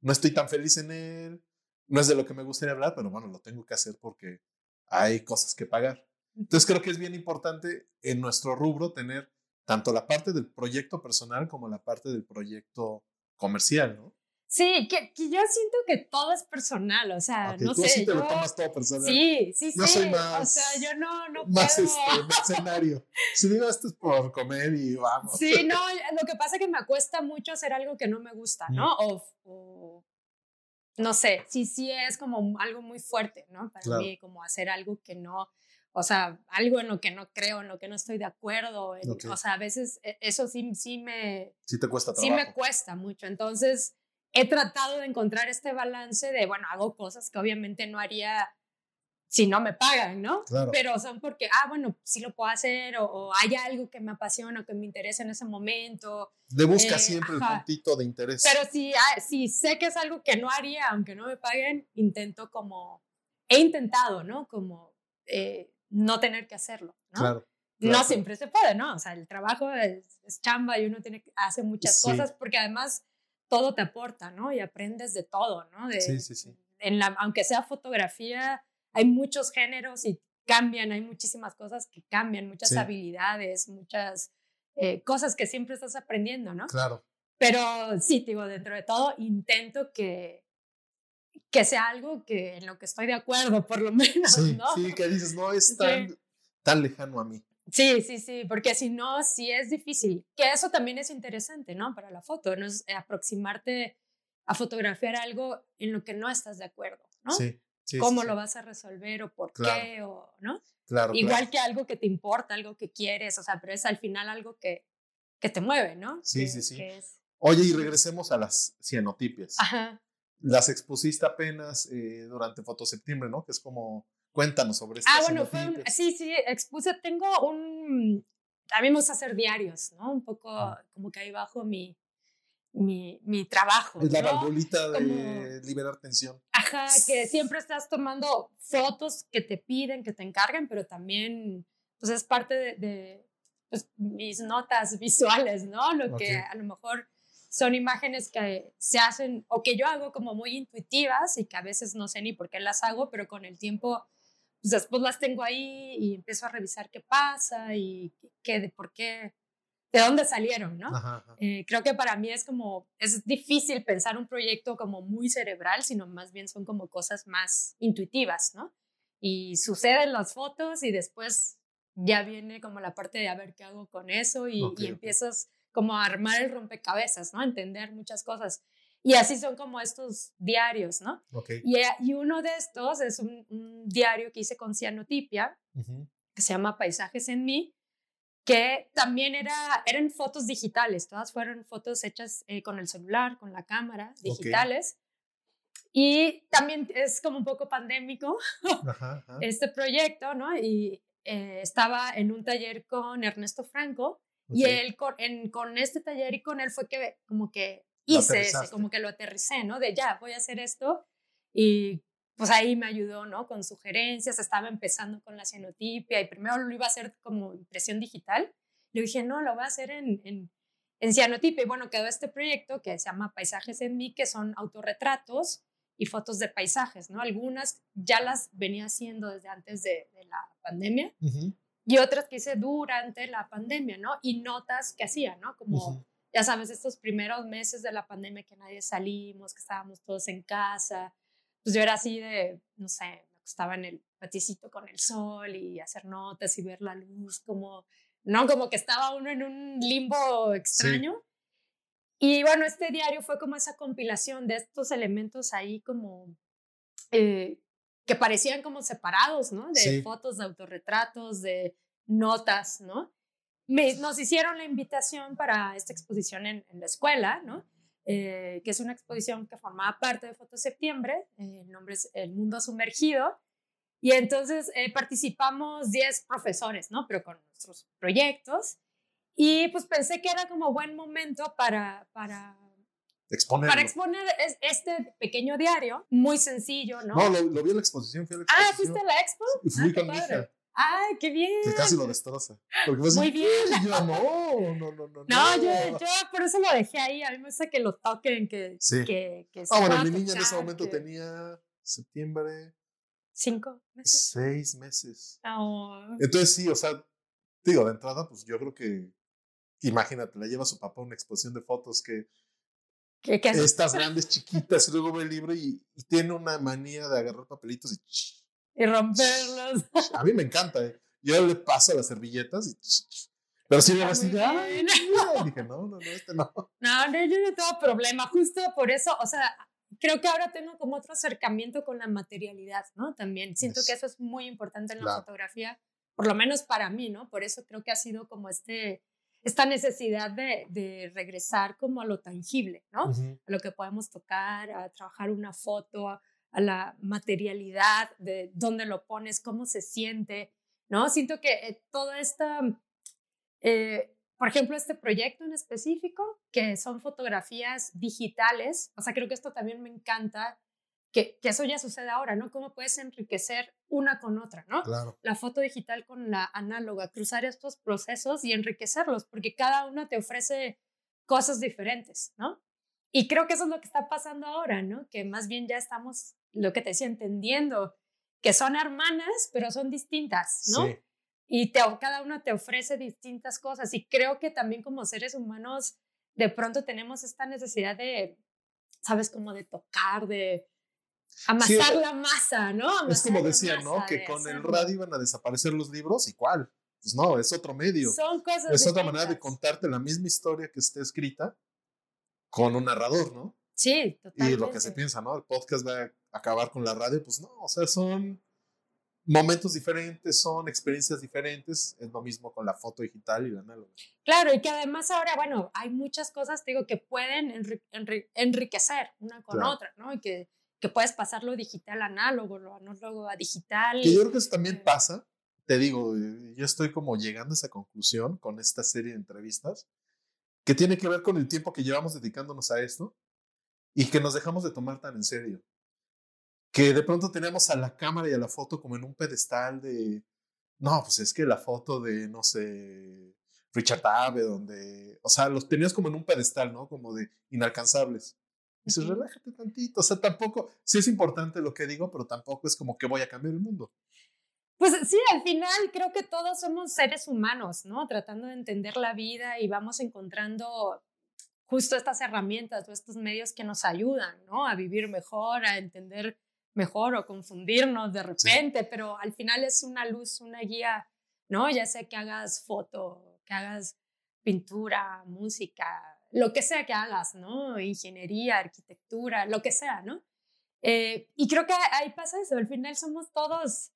No estoy tan feliz en él, no es de lo que me gustaría hablar, pero bueno, lo tengo que hacer porque hay cosas que pagar. Entonces creo que es bien importante en nuestro rubro tener tanto la parte del proyecto personal como la parte del proyecto comercial, ¿no? Sí, que, que yo siento que todo es personal, o sea, Ok, no tú sé, sí te yo- lo tomas todo personal. Sí, sí, sí. Yo soy o más- sea, yo no, no Más puedo. este, mercenario. Si digo esto es por comer y vamos. Sí, no, lo que pasa es que me cuesta mucho hacer algo que no me gusta, ¿no? O, o, no sé, sí, sí es como algo muy fuerte, ¿no? Para Claro. mí, como hacer algo que no, o sea, algo en lo que no creo, en lo que no estoy de acuerdo, en- Ok. o sea, a veces eh, eso sí, sí me, Sí te cuesta sí trabajo. me cuesta mucho. Entonces, he tratado de encontrar este balance de, bueno, hago cosas que obviamente no haría si no me pagan, ¿no? Claro. Pero son porque, ah, bueno, sí lo puedo hacer o, o hay algo que me apasiona o que me interesa en ese momento. Le busca eh, siempre el ajá. puntito de interés. Pero si, ah, si sé que es algo que no haría, aunque no me paguen, intento como, he intentado, ¿no? Como eh, no tener que hacerlo, ¿no? Claro. No Claro. siempre se puede, ¿no? O sea, el trabajo es, es chamba y uno tiene que hace muchas Sí. cosas porque además todo te aporta, ¿no? Y aprendes de todo, ¿no? De, Sí, sí, sí. En la, aunque sea fotografía, hay muchos géneros y cambian, hay muchísimas cosas que cambian, muchas Sí. habilidades, muchas eh, cosas que siempre estás aprendiendo, ¿no? Claro. Pero sí, digo, dentro de todo, intento que, que sea algo que en lo que estoy de acuerdo, por lo menos, Sí, ¿no? sí, que dices, no es Sí. tan, tan lejano a mí. Sí, sí, sí, porque si no, sí es difícil. Que eso también es interesante, ¿no? Para la foto, ¿no? Es aproximarte a fotografiar algo en lo que no estás de acuerdo, ¿no? Sí, sí. ¿Cómo sí, lo sí. vas a resolver o por Claro. qué o, ¿no? Claro, Igual claro. que algo que te importa, algo que quieres, o sea, pero es al final algo que, que te mueve, ¿no? Sí, Que- sí, sí. es- Oye, y regresemos a las cianotipias. Ajá. Las expusiste apenas eh, durante Fotoseptiembre, ¿no? Que es como, cuéntanos sobre estas Ah, bueno, fue un- sí, sí, expuse, tengo un, me gusta hacer diarios, ¿no? Un poco Ah. como que ahí bajo mi, mi, mi trabajo, Es la ¿no? valvulita de Como- liberar tensión. Ajá, que siempre estás tomando fotos que te piden, que te encargan, pero también, pues es parte de, de, pues, mis notas visuales, ¿no? Lo que Ok. a lo mejor son imágenes que se hacen o que yo hago como muy intuitivas y que a veces no sé ni por qué las hago, pero con el tiempo, pues después las tengo ahí y empiezo a revisar qué pasa y qué, de por qué, de dónde salieron, ¿no? Ajá, ajá. Eh, creo que para mí es como, es difícil pensar un proyecto como muy cerebral, sino más bien son como cosas más intuitivas, ¿no? Y suceden las fotos y después ya viene como la parte de a ver qué hago con eso y, Ok, y empiezas como a armar el rompecabezas, ¿no? Entender muchas cosas. Y así son como estos diarios, ¿no? Ok. Y, eh, y uno de estos es un, un diario que hice con cianotipia, Ujú. que se llama Paisajes en mí, que también era, eran fotos digitales, todas fueron fotos hechas eh, con el celular, con la cámara, digitales. Y también es como un poco pandémico Ajá, ajá. este proyecto, ¿no? Y eh, estaba en un taller con Ernesto Franco y Ok. él con, en- con este taller y con él fue que como que hice ese, como que lo aterricé, ¿no? De ya, voy a hacer esto y pues ahí me ayudó, ¿no? Con sugerencias, estaba empezando con la cianotipia y primero lo iba a hacer como impresión digital. Le dije, no, lo voy a hacer en, en, en cianotipia. Y bueno, quedó este proyecto que se llama Paisajes en mí, que son autorretratos y fotos de paisajes, ¿no? Algunas ya las venía haciendo desde antes de, de la pandemia Ujú, y otras que hice durante la pandemia, ¿no? Y notas que hacía, ¿no? Como, ujú. Ya sabes, estos primeros meses de la pandemia que nadie salimos, que estábamos todos en casa, pues yo era así de, no sé, me acostaba en el paticito con el sol y hacer notas y ver la luz, como, ¿no? Como que estaba uno en un limbo extraño. Y bueno, este diario fue como esa compilación de estos elementos ahí como eh, que parecían como separados, ¿no? De Sí. fotos, de autorretratos, de notas, ¿no? Me- nos hicieron la invitación para esta exposición en, en la escuela, ¿no? Eh, que es una exposición que formaba parte de Foto Septiembre, eh, el nombre es El Mundo Sumergido, y entonces eh, participamos 10 profesores, ¿no? Pero con nuestros proyectos, y pues pensé que era como buen momento para, para, Exponerlo. para exponer es- este pequeño diario, muy sencillo, ¿no? No, lo, lo vi en la exposición, fui a la ah, exposición. ¿fuiste a la expo? Fui Ah, con mi hija, Ay, qué bien. que casi lo destroza. Porque Muy bien. Yo, no, no, no, no. No, yo, yo por eso lo dejé ahí. A mí me gusta que lo toquen, que, Sí. que, que Ah, bueno, mi niña en ese momento que- tenía septiembre, Cinco meses. seis meses. Oh, Entonces sí, o sea, digo, de entrada, pues yo creo que, imagínate, la lleva su papá a una exposición de fotos que que, que- estas grandes, chiquitas, y luego ve el libro y, y tiene una manía de agarrar papelitos y y romperlos. a mí me encanta. ¿eh? Yo le paso las servilletas y pero sí me va así, Muy de, ay, bien. mira. dije, no, no, no, este no. No, no, yo no tengo problema. Justo por eso, o sea, creo que ahora tengo como otro acercamiento con la materialidad, ¿no? También siento que eso es muy importante en la Claro. fotografía, por lo menos para mí, ¿no? Por eso creo que ha sido como este, esta necesidad de, de regresar como a lo tangible, ¿no? Ujú. a lo que podemos tocar, a trabajar una foto, a, a la materialidad de dónde lo pones, cómo se siente, ¿no? Siento que eh, toda esta, eh, por ejemplo, este proyecto en específico, que son fotografías digitales, o sea, creo que esto también me encanta que, que, eso ya sucede ahora, ¿no? ¿Cómo puedes enriquecer una con otra, ¿no? Claro. La foto digital con la análoga, cruzar estos procesos y enriquecerlos, porque cada una te ofrece cosas diferentes, ¿no? Y creo que eso es lo que está pasando ahora, ¿no? Que más bien ya estamos, lo que te decía, entendiendo que son hermanas, pero son distintas, ¿no? Sí. Y te, cada una te ofrece distintas cosas. Y creo que también como seres humanos, de pronto tenemos esta necesidad de, ¿sabes? Como de tocar, de amasar la masa, ¿no? Amasar es como decía, ¿no? Que con el radio iban a desaparecer los libros, ¿y cuál? Pues no, es otro medio. Son cosas. Es distintas. otra manera de contarte la misma historia que esté escrita con un narrador, ¿no? Sí, totalmente. Y lo que se piensa, ¿no? El podcast va a acabar con la radio, pues no, o sea, son momentos diferentes, son experiencias diferentes, es lo mismo con la foto digital y la análoga. Claro, y que además ahora, bueno, hay muchas cosas, te digo, que pueden enri enri enriquecer una con claro. otra, ¿no? Y que, que puedes pasar lo digital a análogo, lo análogo a digital. Que yo creo que eso también pasa, te digo, yo estoy como llegando a esa conclusión con esta serie de entrevistas, que tiene que ver con el tiempo que llevamos dedicándonos a esto y que nos dejamos de tomar tan en serio que de pronto tenemos a la cámara y a la foto como en un pedestal de, no, pues es que la foto de, no sé, Richard Abe, donde, o sea, los tenías como en un pedestal, ¿no? Como de inalcanzables. Y dices, relájate tantito, o sea, tampoco, sí es importante lo que digo, pero tampoco es como que voy a cambiar el mundo. Pues sí, al final creo que todos somos seres humanos, ¿no? Tratando de entender la vida y vamos encontrando justo estas herramientas o estos medios que nos ayudan, ¿no? A vivir mejor, a entender mejor o confundirnos de repente, sí. pero al final es una luz, una guía, ¿no? Ya sea que hagas foto, que hagas pintura, música, lo que sea que hagas, ¿no? Ingeniería, arquitectura, lo que sea, ¿no? Eh, y creo que ahí pasa eso, al final somos todos,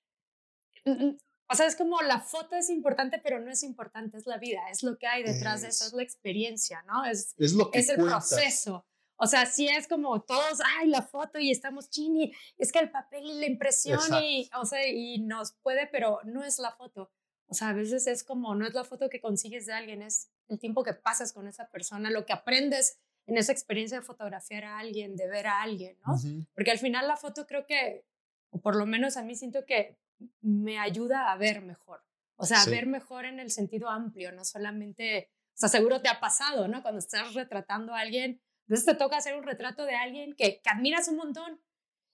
o sea, es como la foto es importante, pero no es importante, es la vida, es lo que hay detrás es, de eso, es la experiencia, ¿no? Es, es, lo que es el cuenta. proceso. O sea, sí es como todos, ay, la foto y estamos chini, es que el papel y la impresión Exacto. y, o sea, y nos puede, pero no es la foto. O sea, a veces es como, no es la foto que consigues de alguien, es el tiempo que pasas con esa persona, lo que aprendes en esa experiencia de fotografiar a alguien, de ver a alguien, ¿no? Uh -huh. Porque al final la foto creo que, o por lo menos a mí siento que me ayuda a ver mejor. O sea, sí. a ver mejor en el sentido amplio, no solamente, o sea, seguro te ha pasado, ¿no? Cuando estás retratando a alguien, entonces te toca hacer un retrato de alguien que, que, admiras un montón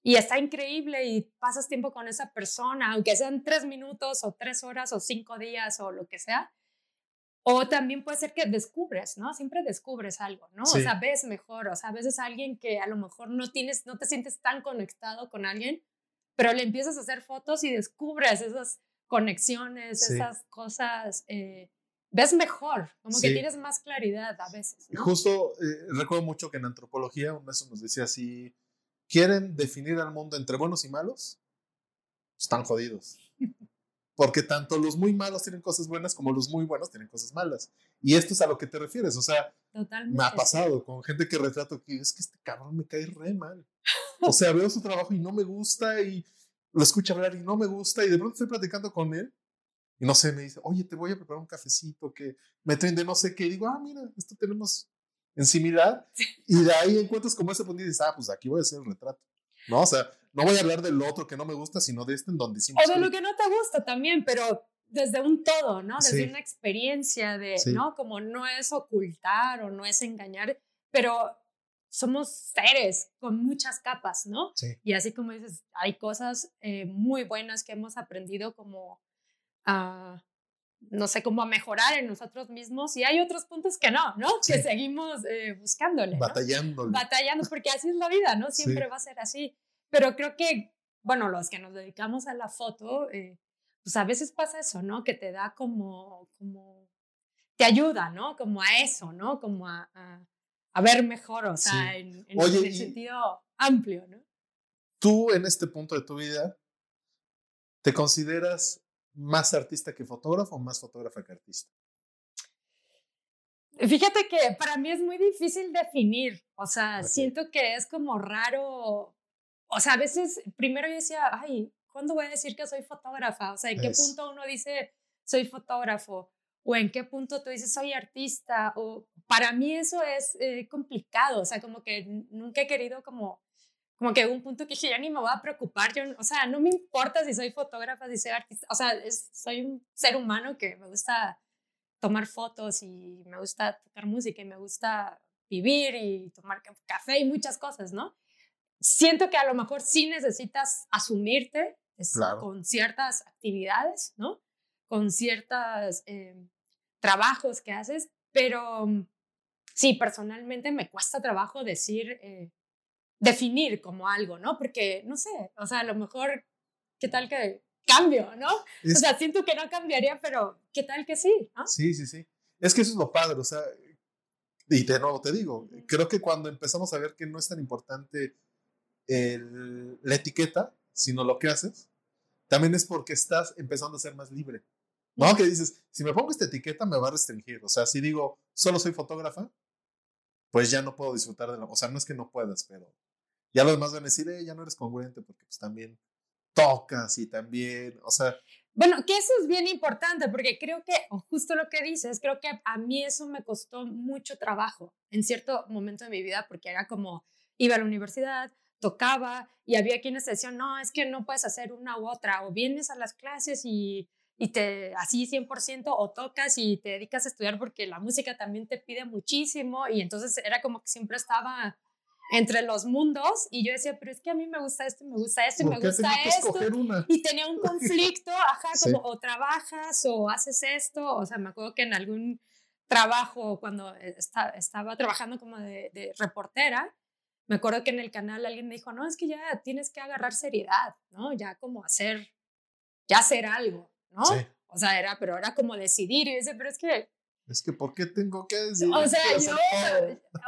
y está increíble y pasas tiempo con esa persona, aunque sean tres minutos o tres horas o cinco días o lo que sea. O también puede ser que descubres, ¿no? Siempre descubres algo, ¿no? Sí. O sea, ves mejor, o sea, a veces alguien que a lo mejor no tienes, no te sientes tan conectado con alguien, pero le empiezas a hacer fotos y descubres esas conexiones, sí. esas cosas eh, ves mejor, como sí. que tienes más claridad a veces. ¿no? Justo eh, recuerdo mucho que en antropología un maestro nos decía así, ¿quieren definir al mundo entre buenos y malos? Están jodidos. Porque tanto los muy malos tienen cosas buenas como los muy buenos tienen cosas malas. Y esto es a lo que te refieres. O sea, Totalmente. me ha pasado con gente que retrato que es que este cabrón me cae re mal. O sea, veo su trabajo y no me gusta y lo escucho hablar y no me gusta y de pronto estoy platicando con él y no sé, me dice, oye, te voy a preparar un cafecito que me traen de no sé qué. Y digo, ah, mira, esto tenemos en similar. Y de ahí encuentras como ese punto y dices, ah, pues aquí voy a hacer el retrato. No, o sea, no voy a hablar del otro que no me gusta, sino de este en donde sí me O de lo que no te gusta también, pero desde un todo, ¿no? Desde sí. una experiencia de, sí. ¿no? Como no es ocultar o no es engañar, pero somos seres con muchas capas, ¿no? Sí. Y así como dices, hay cosas eh, muy buenas que hemos aprendido como a, no sé, cómo a mejorar en nosotros mismos y hay otros puntos que no, ¿no? Que seguimos eh, buscándole. Batallando. ¿no? Batallando, porque así es la vida, ¿no? Siempre va a ser así. Pero creo que, bueno, los que nos dedicamos a la foto, eh, pues a veces pasa eso, ¿no? Que te da como, como, te ayuda, ¿no? Como a eso, ¿no? Como a, a, a ver mejor, o sea, sí. en, en, Oye, el sentido amplio, ¿no? Tú en este punto de tu vida, ¿te consideras más artista que fotógrafo o más fotógrafa que artista? Fíjate que para mí es muy difícil definir, o sea, okay. siento que es como raro, o sea, a veces primero yo decía, ay, ¿cuándo voy a decir que soy fotógrafa? O sea, ¿en qué es. punto uno dice soy fotógrafo? ¿O en qué punto tú dices soy artista? O para mí eso es eh, complicado, o sea, como que nunca he querido como como que un punto que dije, ya ni me voy a preocupar, yo, o sea, no me importa si soy fotógrafa, si soy artista, o sea, es, soy un ser humano que me gusta tomar fotos y me gusta tocar música y me gusta vivir y tomar café y muchas cosas, ¿no? Siento que a lo mejor sí necesitas asumirte con ciertas actividades, ¿no? Con ciertos eh, trabajos que haces, pero mm, sí, personalmente me cuesta trabajo decir, eh, definir como algo, ¿no? Porque, no sé, o sea, a lo mejor, ¿qué tal que cambio, ¿no? o sea, siento que no cambiaría, pero ¿qué tal que sí? Sí, sí, sí. Es que eso es lo padre, o sea, y de nuevo te digo, creo que cuando empezamos a ver que no es tan importante la etiqueta, sino lo que haces, también es porque estás empezando a ser más libre. ¿No? Que dices, si me pongo esta etiqueta me va a restringir. O sea, si digo, solo soy fotógrafa, pues ya no puedo disfrutar de la... O sea, no es que no puedas, pero ya los demás van a decir, eh, ya no eres congruente porque pues también tocas y también, o sea... Bueno, que eso es bien importante porque creo que, justo lo que dices, creo que a mí eso me costó mucho trabajo en cierto momento de mi vida porque era como, iba a la universidad, tocaba y había quienes decían, no, es que no puedes hacer una u otra, o vienes a las clases y, y te así 100% o tocas y te dedicas a estudiar porque la música también te pide muchísimo y entonces era como que siempre estaba entre los mundos y yo decía, pero es que a mí me gusta esto, me gusta esto, me gusta esto. Y tenía un conflicto, ajá, como o trabajas o haces esto, o sea, me acuerdo que en algún trabajo, cuando estaba trabajando como de, reportera, me acuerdo que en el canal alguien me dijo, no, es que ya tienes que agarrar seriedad, ¿no? Ya como hacer, ya hacer algo, ¿no? O sea, era, pero era como decidir y dice, pero es que es que, ¿por qué tengo que decir? O sea, yo,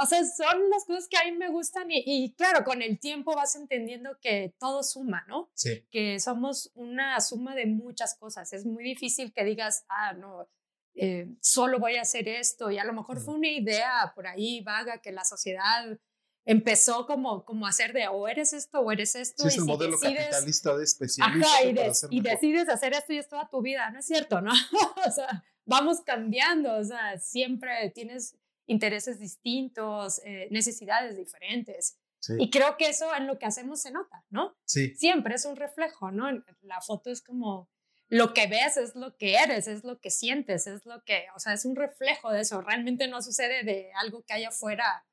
o sea, son las cosas que a mí me gustan y, y, claro, con el tiempo vas entendiendo que todo suma, ¿no? Sí. Que somos una suma de muchas cosas. Es muy difícil que digas, ah, no, eh, solo voy a hacer esto y a lo mejor fue una idea por ahí vaga que la sociedad empezó como, como a hacer de o eres esto o eres esto. Sí, es el modelo capitalista de especialista. Ajá, y, y decides hacer esto y es toda tu vida, ¿no es cierto? ¿no? o sea, vamos cambiando, o sea, siempre tienes intereses distintos, eh, necesidades diferentes. Y creo que eso en lo que hacemos se nota, ¿no? Sí. Siempre es un reflejo, ¿no? La foto es como lo que ves es lo que eres, es lo que sientes, es lo que, o sea, es un reflejo de eso. Realmente no sucede de algo que hay afuera.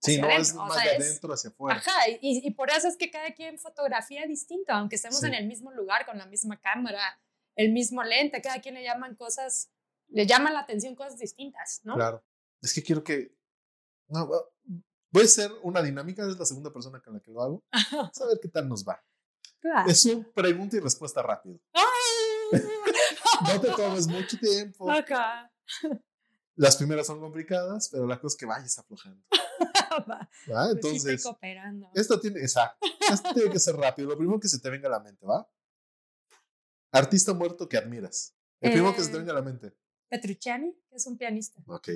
Sí, no es más de adentro hacia afuera. Ajá, y, y, por eso es que cada quien fotografía distinto, aunque estemos en el mismo lugar, con la misma cámara, el mismo lente, cada quien le llaman cosas le llaman la atención cosas distintas, ¿no? Claro. Es que quiero que. No, voy a hacer una dinámica, es la segunda persona con la que lo hago. A ver qué tal nos va. Claro. Es un pregunta y respuesta rápido. no te tomes mucho tiempo. Acá. Las primeras son complicadas, pero la cosa es que vayas aflojando. ¿Va? Pues Entonces, esto tiene, exacto, esto tiene que ser rápido. Lo primero que se te venga a la mente, ¿va? Artista muerto que admiras. El primero que se te eh, venga a la mente. Petrucciani, que es un pianista. Ok.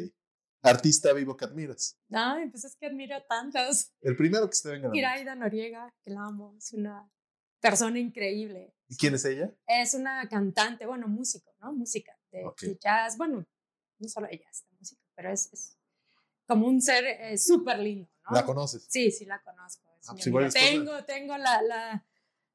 Artista vivo que admiras. Ay, pues es que admiro tantos. El primero que se te venga a la Iraida Noriega, que la amo, es una persona increíble. ¿Y quién es ella? Es una cantante, bueno, músico, ¿no? Música de, jazz, bueno, no solo ella es música, pero es, es como un ser eh, súper lindo, ¿no? ¿La conoces? Sí, sí, la conozco. Ah, pues tengo, tengo la, la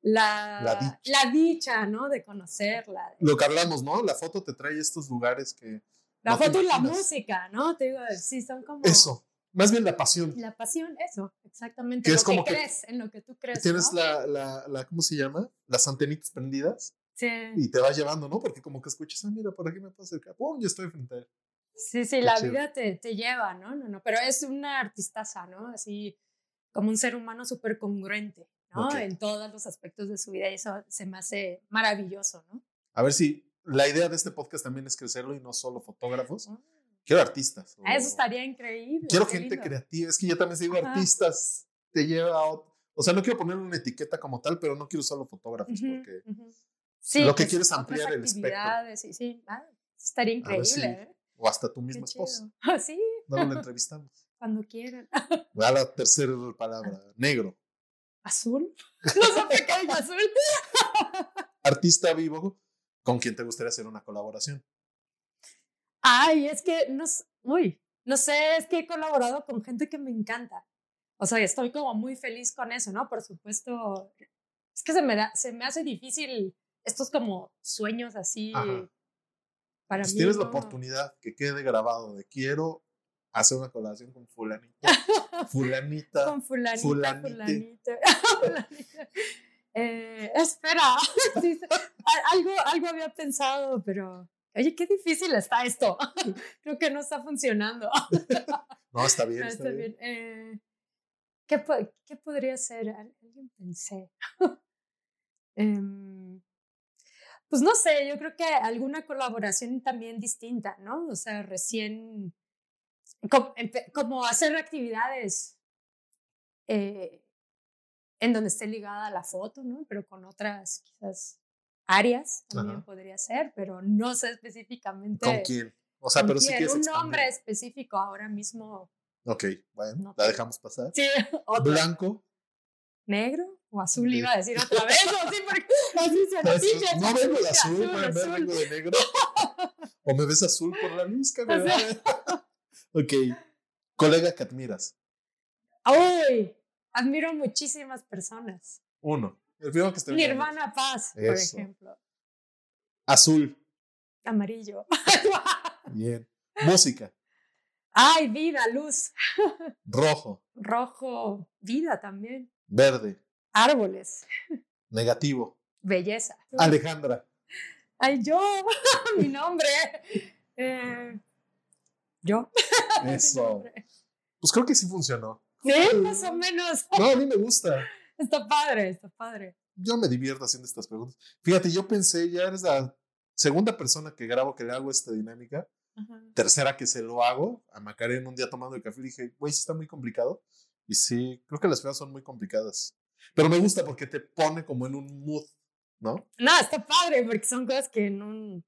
la, la, dicha. ¿no? De conocerla. Lo que hablamos, ¿no? La foto te trae estos lugares que... La foto y la música, ¿no? Te digo, sí, son como... Eso, más bien la pasión. La pasión, eso, exactamente. lo es como que, crees, en lo que tú crees. Tienes la, la, la, ¿cómo se llama? Las antenitas prendidas. Sí. Y te vas llevando, ¿no? Porque como que escuchas, ah, mira, por aquí me puedo acercar. ¡Pum! Yo estoy frente a él. Sí, sí, la vida te, te, lleva, ¿no? No, no, pero es una artistaza, ¿no? Así como un ser humano súper congruente. ¿no? En todos los aspectos de su vida y eso se me hace maravilloso, ¿no? A ver si la idea de este podcast también es crecerlo y no solo fotógrafos. Ah. Quiero artistas. Eso estaría increíble. Quiero gente creativa. Es que yo también digo artistas. Te lleva a O sea, no quiero poner una etiqueta como tal, pero no quiero solo fotógrafos porque lo que quiero es ampliar el espectro. Sí, sí. Ah, estaría increíble. ¿eh? O hasta tu misma esposa. Ah, sí. No lo entrevistamos. Cuando quieran. A la tercera palabra, negro. ¿Azul? No sé qué hay azul. Artista vivo con quien te gustaría hacer una colaboración. Ay, es que no, uy, no sé, es que he colaborado con gente que me encanta. O sea, estoy como muy feliz con eso, ¿no? Por supuesto, es que se me, da, se me hace difícil estos como sueños así. Ajá. Para Pues mí. tienes la oportunidad que quede grabado de quiero hacer una colaboración con fulanito, fulanita. Con fulanita, fulanite. fulanita. fulanita. Eh, espera, Sí, algo, algo había pensado, pero oye, qué difícil está esto. Creo que no está funcionando. No, está bien, No, está, está bien. bien. Eh, ¿qué, ¿Qué podría ser? Al- Alguien pensé. Em, pues no sé, yo creo que alguna colaboración también distinta, ¿no? O sea, recién, como, como hacer actividades eh, en donde esté ligada a la foto, ¿no? Pero con otras quizás áreas también Ajá. podría ser, pero no sé específicamente. ¿Con quién? O sea, pero sí quieres Un nombre específico ahora mismo. Ok, bueno, No la dejamos pasar. Sí, otro. Blanco. Negro o azul iba a decir otra vez, o sí, porque así se Pues, noticia, no vengo de azul, pueden ver, vengo de negro. O me ves azul por la luz, cabrón. O sea- ok. Colega que admiras. Uy, admiro muchísimas personas. Uno. El primero que Mi hermana Paz, por ejemplo. Azul. Amarillo. Bien. Música. Ay, vida, luz. Rojo. Rojo, vida también. Verde. Árboles, Negativo. belleza. Alejandra. Ay, yo, mi nombre. Eh, yo. Eso. Pues creo que sí funcionó. Sí, más o menos. No, a mí me gusta. Está padre, está padre. Yo me divierto haciendo estas preguntas. Fíjate, yo pensé, ya eres la segunda persona que grabo que le hago esta dinámica. Ajá. Tercera que se lo hago. A Macarena un día tomando el café dije, güey, está muy complicado. Y sí, creo que las primeras son muy complicadas. Pero me gusta porque te pone como en un mood, ¿no? No, está padre porque son cosas que no, no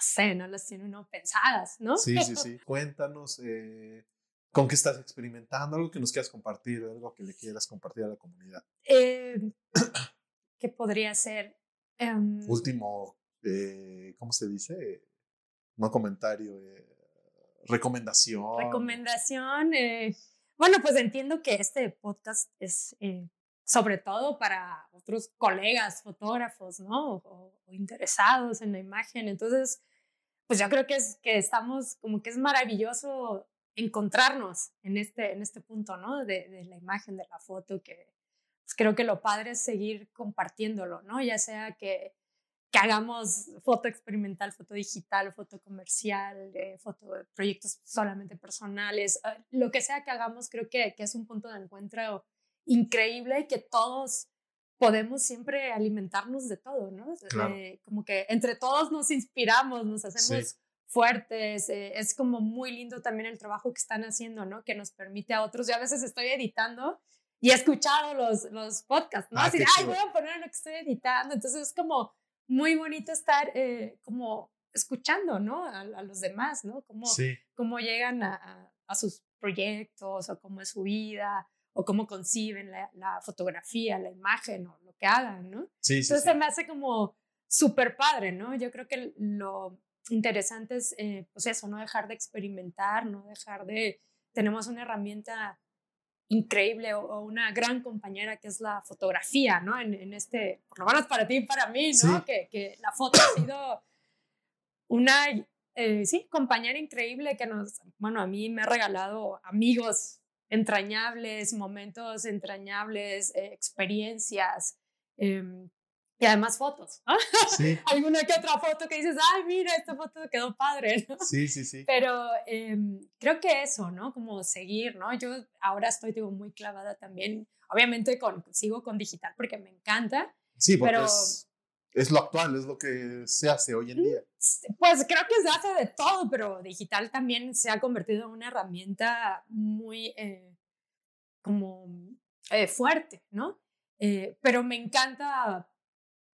sé, no las tiene uno pensadas, ¿no? Sí, sí, sí. Cuéntanos eh, con qué estás experimentando, algo que nos quieras compartir, algo que le quieras compartir a la comunidad. Eh, ¿Qué podría ser? Em, Último, eh, ¿cómo se dice? No comentario, eh, recomendación. recomendación. Bueno, pues entiendo que este podcast es eh, sobre todo para otros colegas fotógrafos, ¿no? O, interesados en la imagen. Entonces, pues yo creo que es que estamos como que es maravilloso encontrarnos en este, en este punto, ¿no? De, de la imagen, de la foto, que pues creo que lo padre es seguir compartiéndolo, ¿no? Ya sea que, que hagamos foto experimental, foto digital, foto comercial, eh, foto de proyectos solamente personales, eh, lo que sea que hagamos, creo que, que es un punto de encuentro increíble y que todos podemos siempre alimentarnos de todo, ¿no? Claro. de- como que entre todos nos inspiramos, nos hacemos Sí. fuertes, eh, es como muy lindo también el trabajo que están haciendo, ¿no? Que nos permite a otros, yo a veces estoy editando y he escuchado los, los podcasts, ¿no? Ah, Así, ay, voy a poner lo que estoy editando, entonces es como muy bonito estar eh, como escuchando, ¿no? A, a los demás, ¿no? Como, Sí, cómo llegan a, a- a sus proyectos o cómo es su vida o cómo conciben la, la fotografía, la imagen o lo que hagan, ¿no? sí, sí. Entonces sí. se me hace como súper padre, ¿no? Yo creo que lo interesante es, eh, pues eso, no dejar de experimentar, no dejar de... Tenemos una herramienta increíble o, o una gran compañera que es la fotografía, ¿no? En, en este, por lo menos para ti y para mí, ¿no? Sí. Que, que la foto ha sido una, eh, sí, compañera increíble que nos, bueno, a mí me ha regalado amigos entrañables, momentos entrañables, eh, experiencias em, y además fotos. ¿no? Sí, Alguna que otra foto que dices, ay, mira, esta foto quedó padre. ¿no? sí, sí, sí. Pero em, creo que eso, ¿no? Como seguir, ¿no? Yo ahora estoy, digo, muy clavada también. Obviamente con, sigo con digital porque me encanta. Sí, porque Pero- es, es lo actual, es lo que se hace hoy en día. Pues creo que se hace de todo, pero digital también se ha convertido en una herramienta muy eh, como eh, fuerte, ¿no? Eh, pero me encanta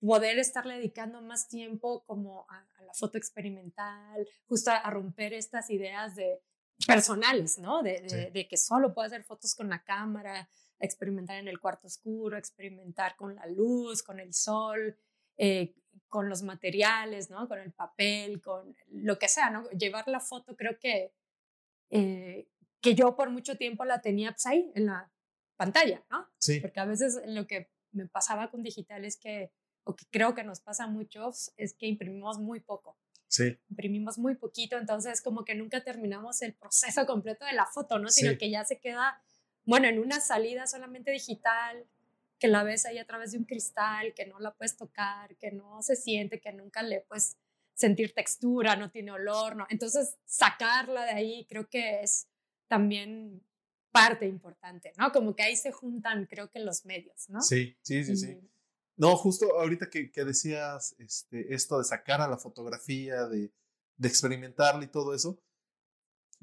poder estarle dedicando más tiempo como a, a la foto experimental, justo a, a romper estas ideas de personales, ¿no? De, de, Sí. de que solo puedo hacer fotos con la cámara, experimentar en el cuarto oscuro, experimentar con la luz, con el sol, eh, con los materiales, ¿no? Con el papel, con lo que sea, ¿no? Llevar la foto creo que, eh, que yo por mucho tiempo la tenía pues, ahí, en la, pantalla, ¿no? Sí. Porque a veces lo que me pasaba con digital es que, o que creo que nos pasa a muchos, es que imprimimos muy poco. Sí. Imprimimos muy poquito, entonces como que nunca terminamos el proceso completo de la foto, ¿no? Sino Sí. que ya se queda, bueno, en una salida solamente digital, que la ves ahí a través de un cristal, que no la puedes tocar, que no se siente, que nunca le puedes sentir textura, no tiene olor, ¿no? Entonces, sacarla de ahí creo que es también parte importante, ¿no? Como que ahí se juntan, creo que los medios, ¿no? Sí, sí, sí, sí. No, justo ahorita que, que decías este, esto de sacar a la fotografía, de, de experimentarla y todo eso,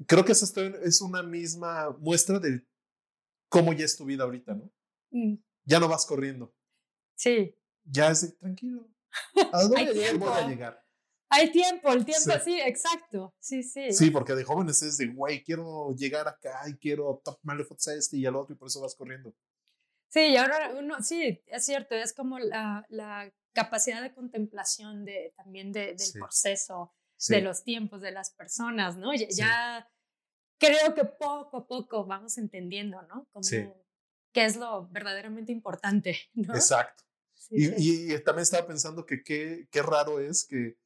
creo que esa está- es una misma muestra de cómo ya es tu vida ahorita, ¿no? Mm, Ya no vas corriendo, Sí, ya es de, tranquilo. ¿A dónde voy a llegar. hay tiempo, el tiempo, Sí. sí, exacto, sí, sí. Sí, porque de jóvenes es de, güey, quiero llegar acá y quiero tomarle fotos a este y al otro y por eso vas corriendo. Sí, y ahora uno, sí, es cierto, es como la, la capacidad de contemplación de, también de- del Sí. proceso, Sí, de los tiempos de las personas, ¿no? Ya, Sí. ya creo que poco a poco vamos entendiendo, ¿no? Como qué es lo verdaderamente importante, ¿no? exacto. Y- y también estaba pensando que qué, qué raro es que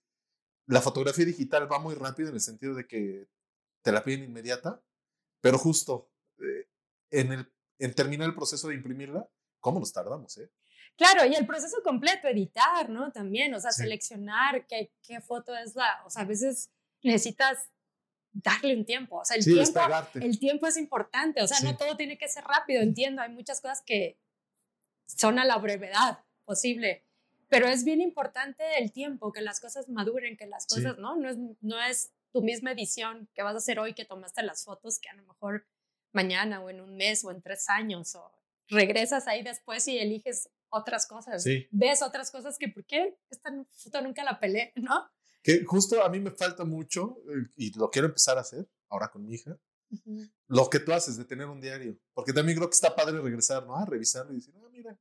la fotografía digital va muy rápido en el sentido de que te la piden inmediata, pero justo eh, en, el, en terminar el proceso de imprimirla, ¿cómo nos tardamos? Eh? Claro, y el proceso completo, editar, ¿no? También, o sea, Sí. seleccionar qué, qué foto es la, o sea, a veces necesitas darle un tiempo, o sea, el Sí, tiempo, el tiempo es importante, o sea, Sí. no todo tiene que ser rápido, entiendo, hay muchas cosas que son a la brevedad posible, pero es bien importante el tiempo, que las cosas maduren, que las cosas, ¿no? No es, no es tu misma edición que vas a hacer hoy que tomaste las fotos que a lo mejor mañana o en un mes o en tres años o regresas ahí después y eliges otras cosas, Sí. ves otras cosas que, ¿por qué esta foto nunca la pelé, no? Que justo a mí me falta mucho eh, y lo quiero empezar a hacer ahora con mi hija. Lo que tú haces de tener un diario, porque también creo que está padre regresar, ¿no? A revisarlo y decir, ah, mira,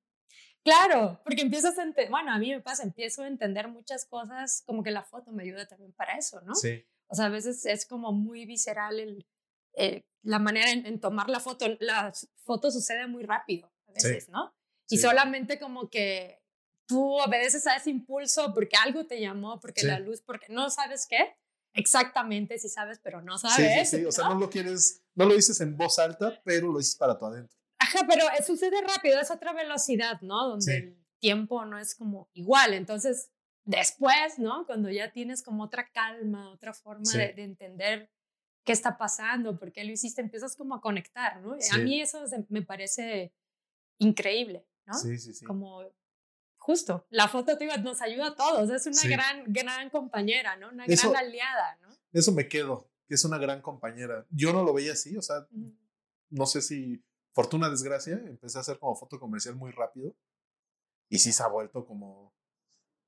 Claro, porque empiezas a entender, bueno, a mí me pasa, empiezo a entender muchas cosas, como que la foto me ayuda también para eso, ¿no? sí, O sea, a veces es como muy visceral el, eh, la manera en, en tomar la foto. La foto sucede muy rápido a Sí. veces, ¿no? Y Sí. solamente como que tú obedeces a ese impulso porque algo te llamó, porque Sí. la luz, porque no sabes qué exactamente si sabes, pero no sí, sabes. sí, sí, o sea, no lo quieres, no lo dices en voz alta, pero lo dices para tu adentro. Ajá, pero eh, sucede rápido, es otra velocidad, ¿no? Donde Sí. el tiempo no es como igual. Entonces, después, ¿no? Cuando ya tienes como otra calma, otra forma Sí. de, de entender qué está pasando, por qué lo hiciste, empiezas como a conectar, ¿no? A Sí. mí eso me parece increíble, ¿no? Sí, sí, sí. Como justo, la foto digo, nos ayuda a todos, es una Sí. gran, gran compañera, ¿no? Una Eso- gran aliada, ¿no? Eso me quedo, que es una gran compañera. Yo no lo veía así, o sea, Ujú. no sé si fortuna desgracia, empecé a hacer como foto comercial muy rápido y sí se ha vuelto como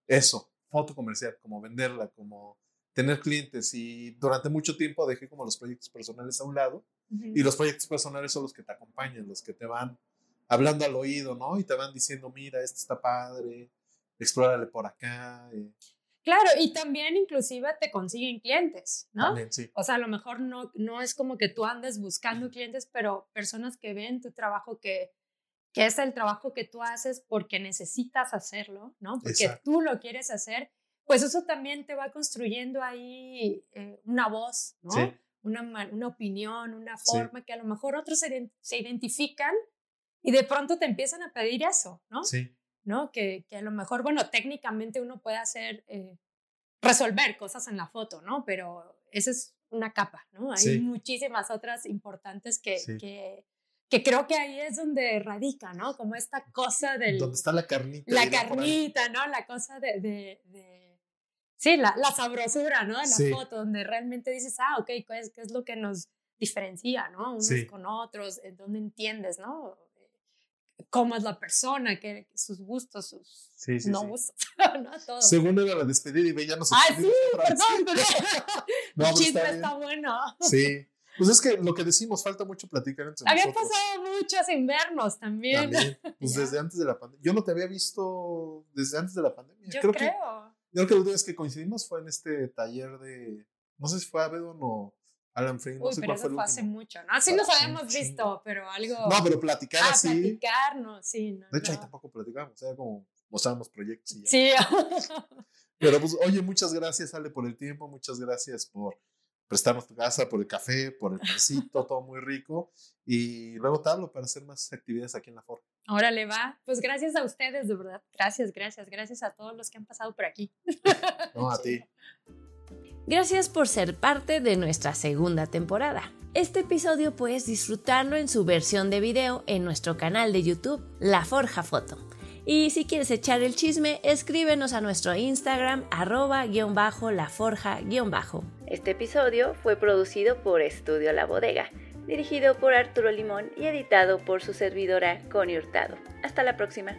eso, foto comercial, como venderla, como tener clientes y durante mucho tiempo dejé como los proyectos personales a un lado y los proyectos personales son los que te acompañan, los que te van hablando al oído, ¿no? Y te van diciendo, mira, esto está padre, explórale por acá. eh, Claro, y también inclusive te consiguen clientes, ¿no? También, sí. O sea, a lo mejor no, no es como que tú andes buscando clientes, pero personas que ven tu trabajo, que, que es el trabajo que tú haces porque necesitas hacerlo, ¿no? Porque Exacto. tú lo quieres hacer, pues eso también te va construyendo ahí eh, una voz, ¿no? Sí. Una, una opinión, una Sí. forma que a lo mejor otros se, se identifican y de pronto te empiezan a pedir eso, ¿no? Sí, ¿no? Que, que a lo mejor, bueno, técnicamente uno puede hacer, eh, resolver cosas en la foto, ¿no? Pero esa es una capa, ¿no? Hay Sí. muchísimas otras importantes que, Sí. que, que creo que ahí es donde radica, ¿no? Como esta cosa del... donde está la carnita. La carnita, ¿no? La cosa de... de, de- sí, la, la sabrosura, ¿no? De la Sí. foto, donde realmente dices, ah, ok, ¿qué es, qué es lo que nos diferencia, ¿no? Unos Sí. con otros, en donde entiendes, ¿no? Cómo es la persona, que, sus gustos, sus Sí, no gustos, ¿no? Todo. Según era la despedida y ve, ya nos Ah, sí, perdón, perdón. No, pero chisme está está, bueno. Sí. Pues es que lo que decimos, falta mucho platicar entre Había nosotros. pasado mucho sin vernos también. También. Pues desde antes de la pandemia. Yo no te había visto desde antes de la pandemia. Yo creo, creo. Que, yo creo que la última vez que coincidimos fue en este taller de. No sé si fue Avedon o Alan Frink. No Uy, sé pero cuál eso fue hace mucho, ¿no? Así nos habíamos chingo. visto, pero algo. No, pero platicar ah, así. platicar, no, sí, no. De hecho, ahí tampoco platicamos, era como mostrábamos proyectos y ya. Sí, Pero pues, oye, muchas gracias, Ale, por el tiempo, muchas gracias por prestarnos tu casa, por el café, por el pancito, todo muy rico. Y luego te hablo para hacer más actividades aquí en la Forja. órale, va. Pues gracias a ustedes, de verdad. Gracias, gracias, gracias a todos los que han pasado por aquí. No, a ti. Gracias por ser parte de nuestra segunda temporada. Este episodio puedes disfrutarlo en su versión de video en nuestro canal de YouTube, La Forja Foto. Y si quieres echar el chisme, escríbenos a nuestro Instagram arroba guion bajo la forja guion bajo. Este episodio fue producido por Estudio La Bodega, dirigido por Arturo Limón y editado por su servidora Connie Hurtado. Hasta la próxima.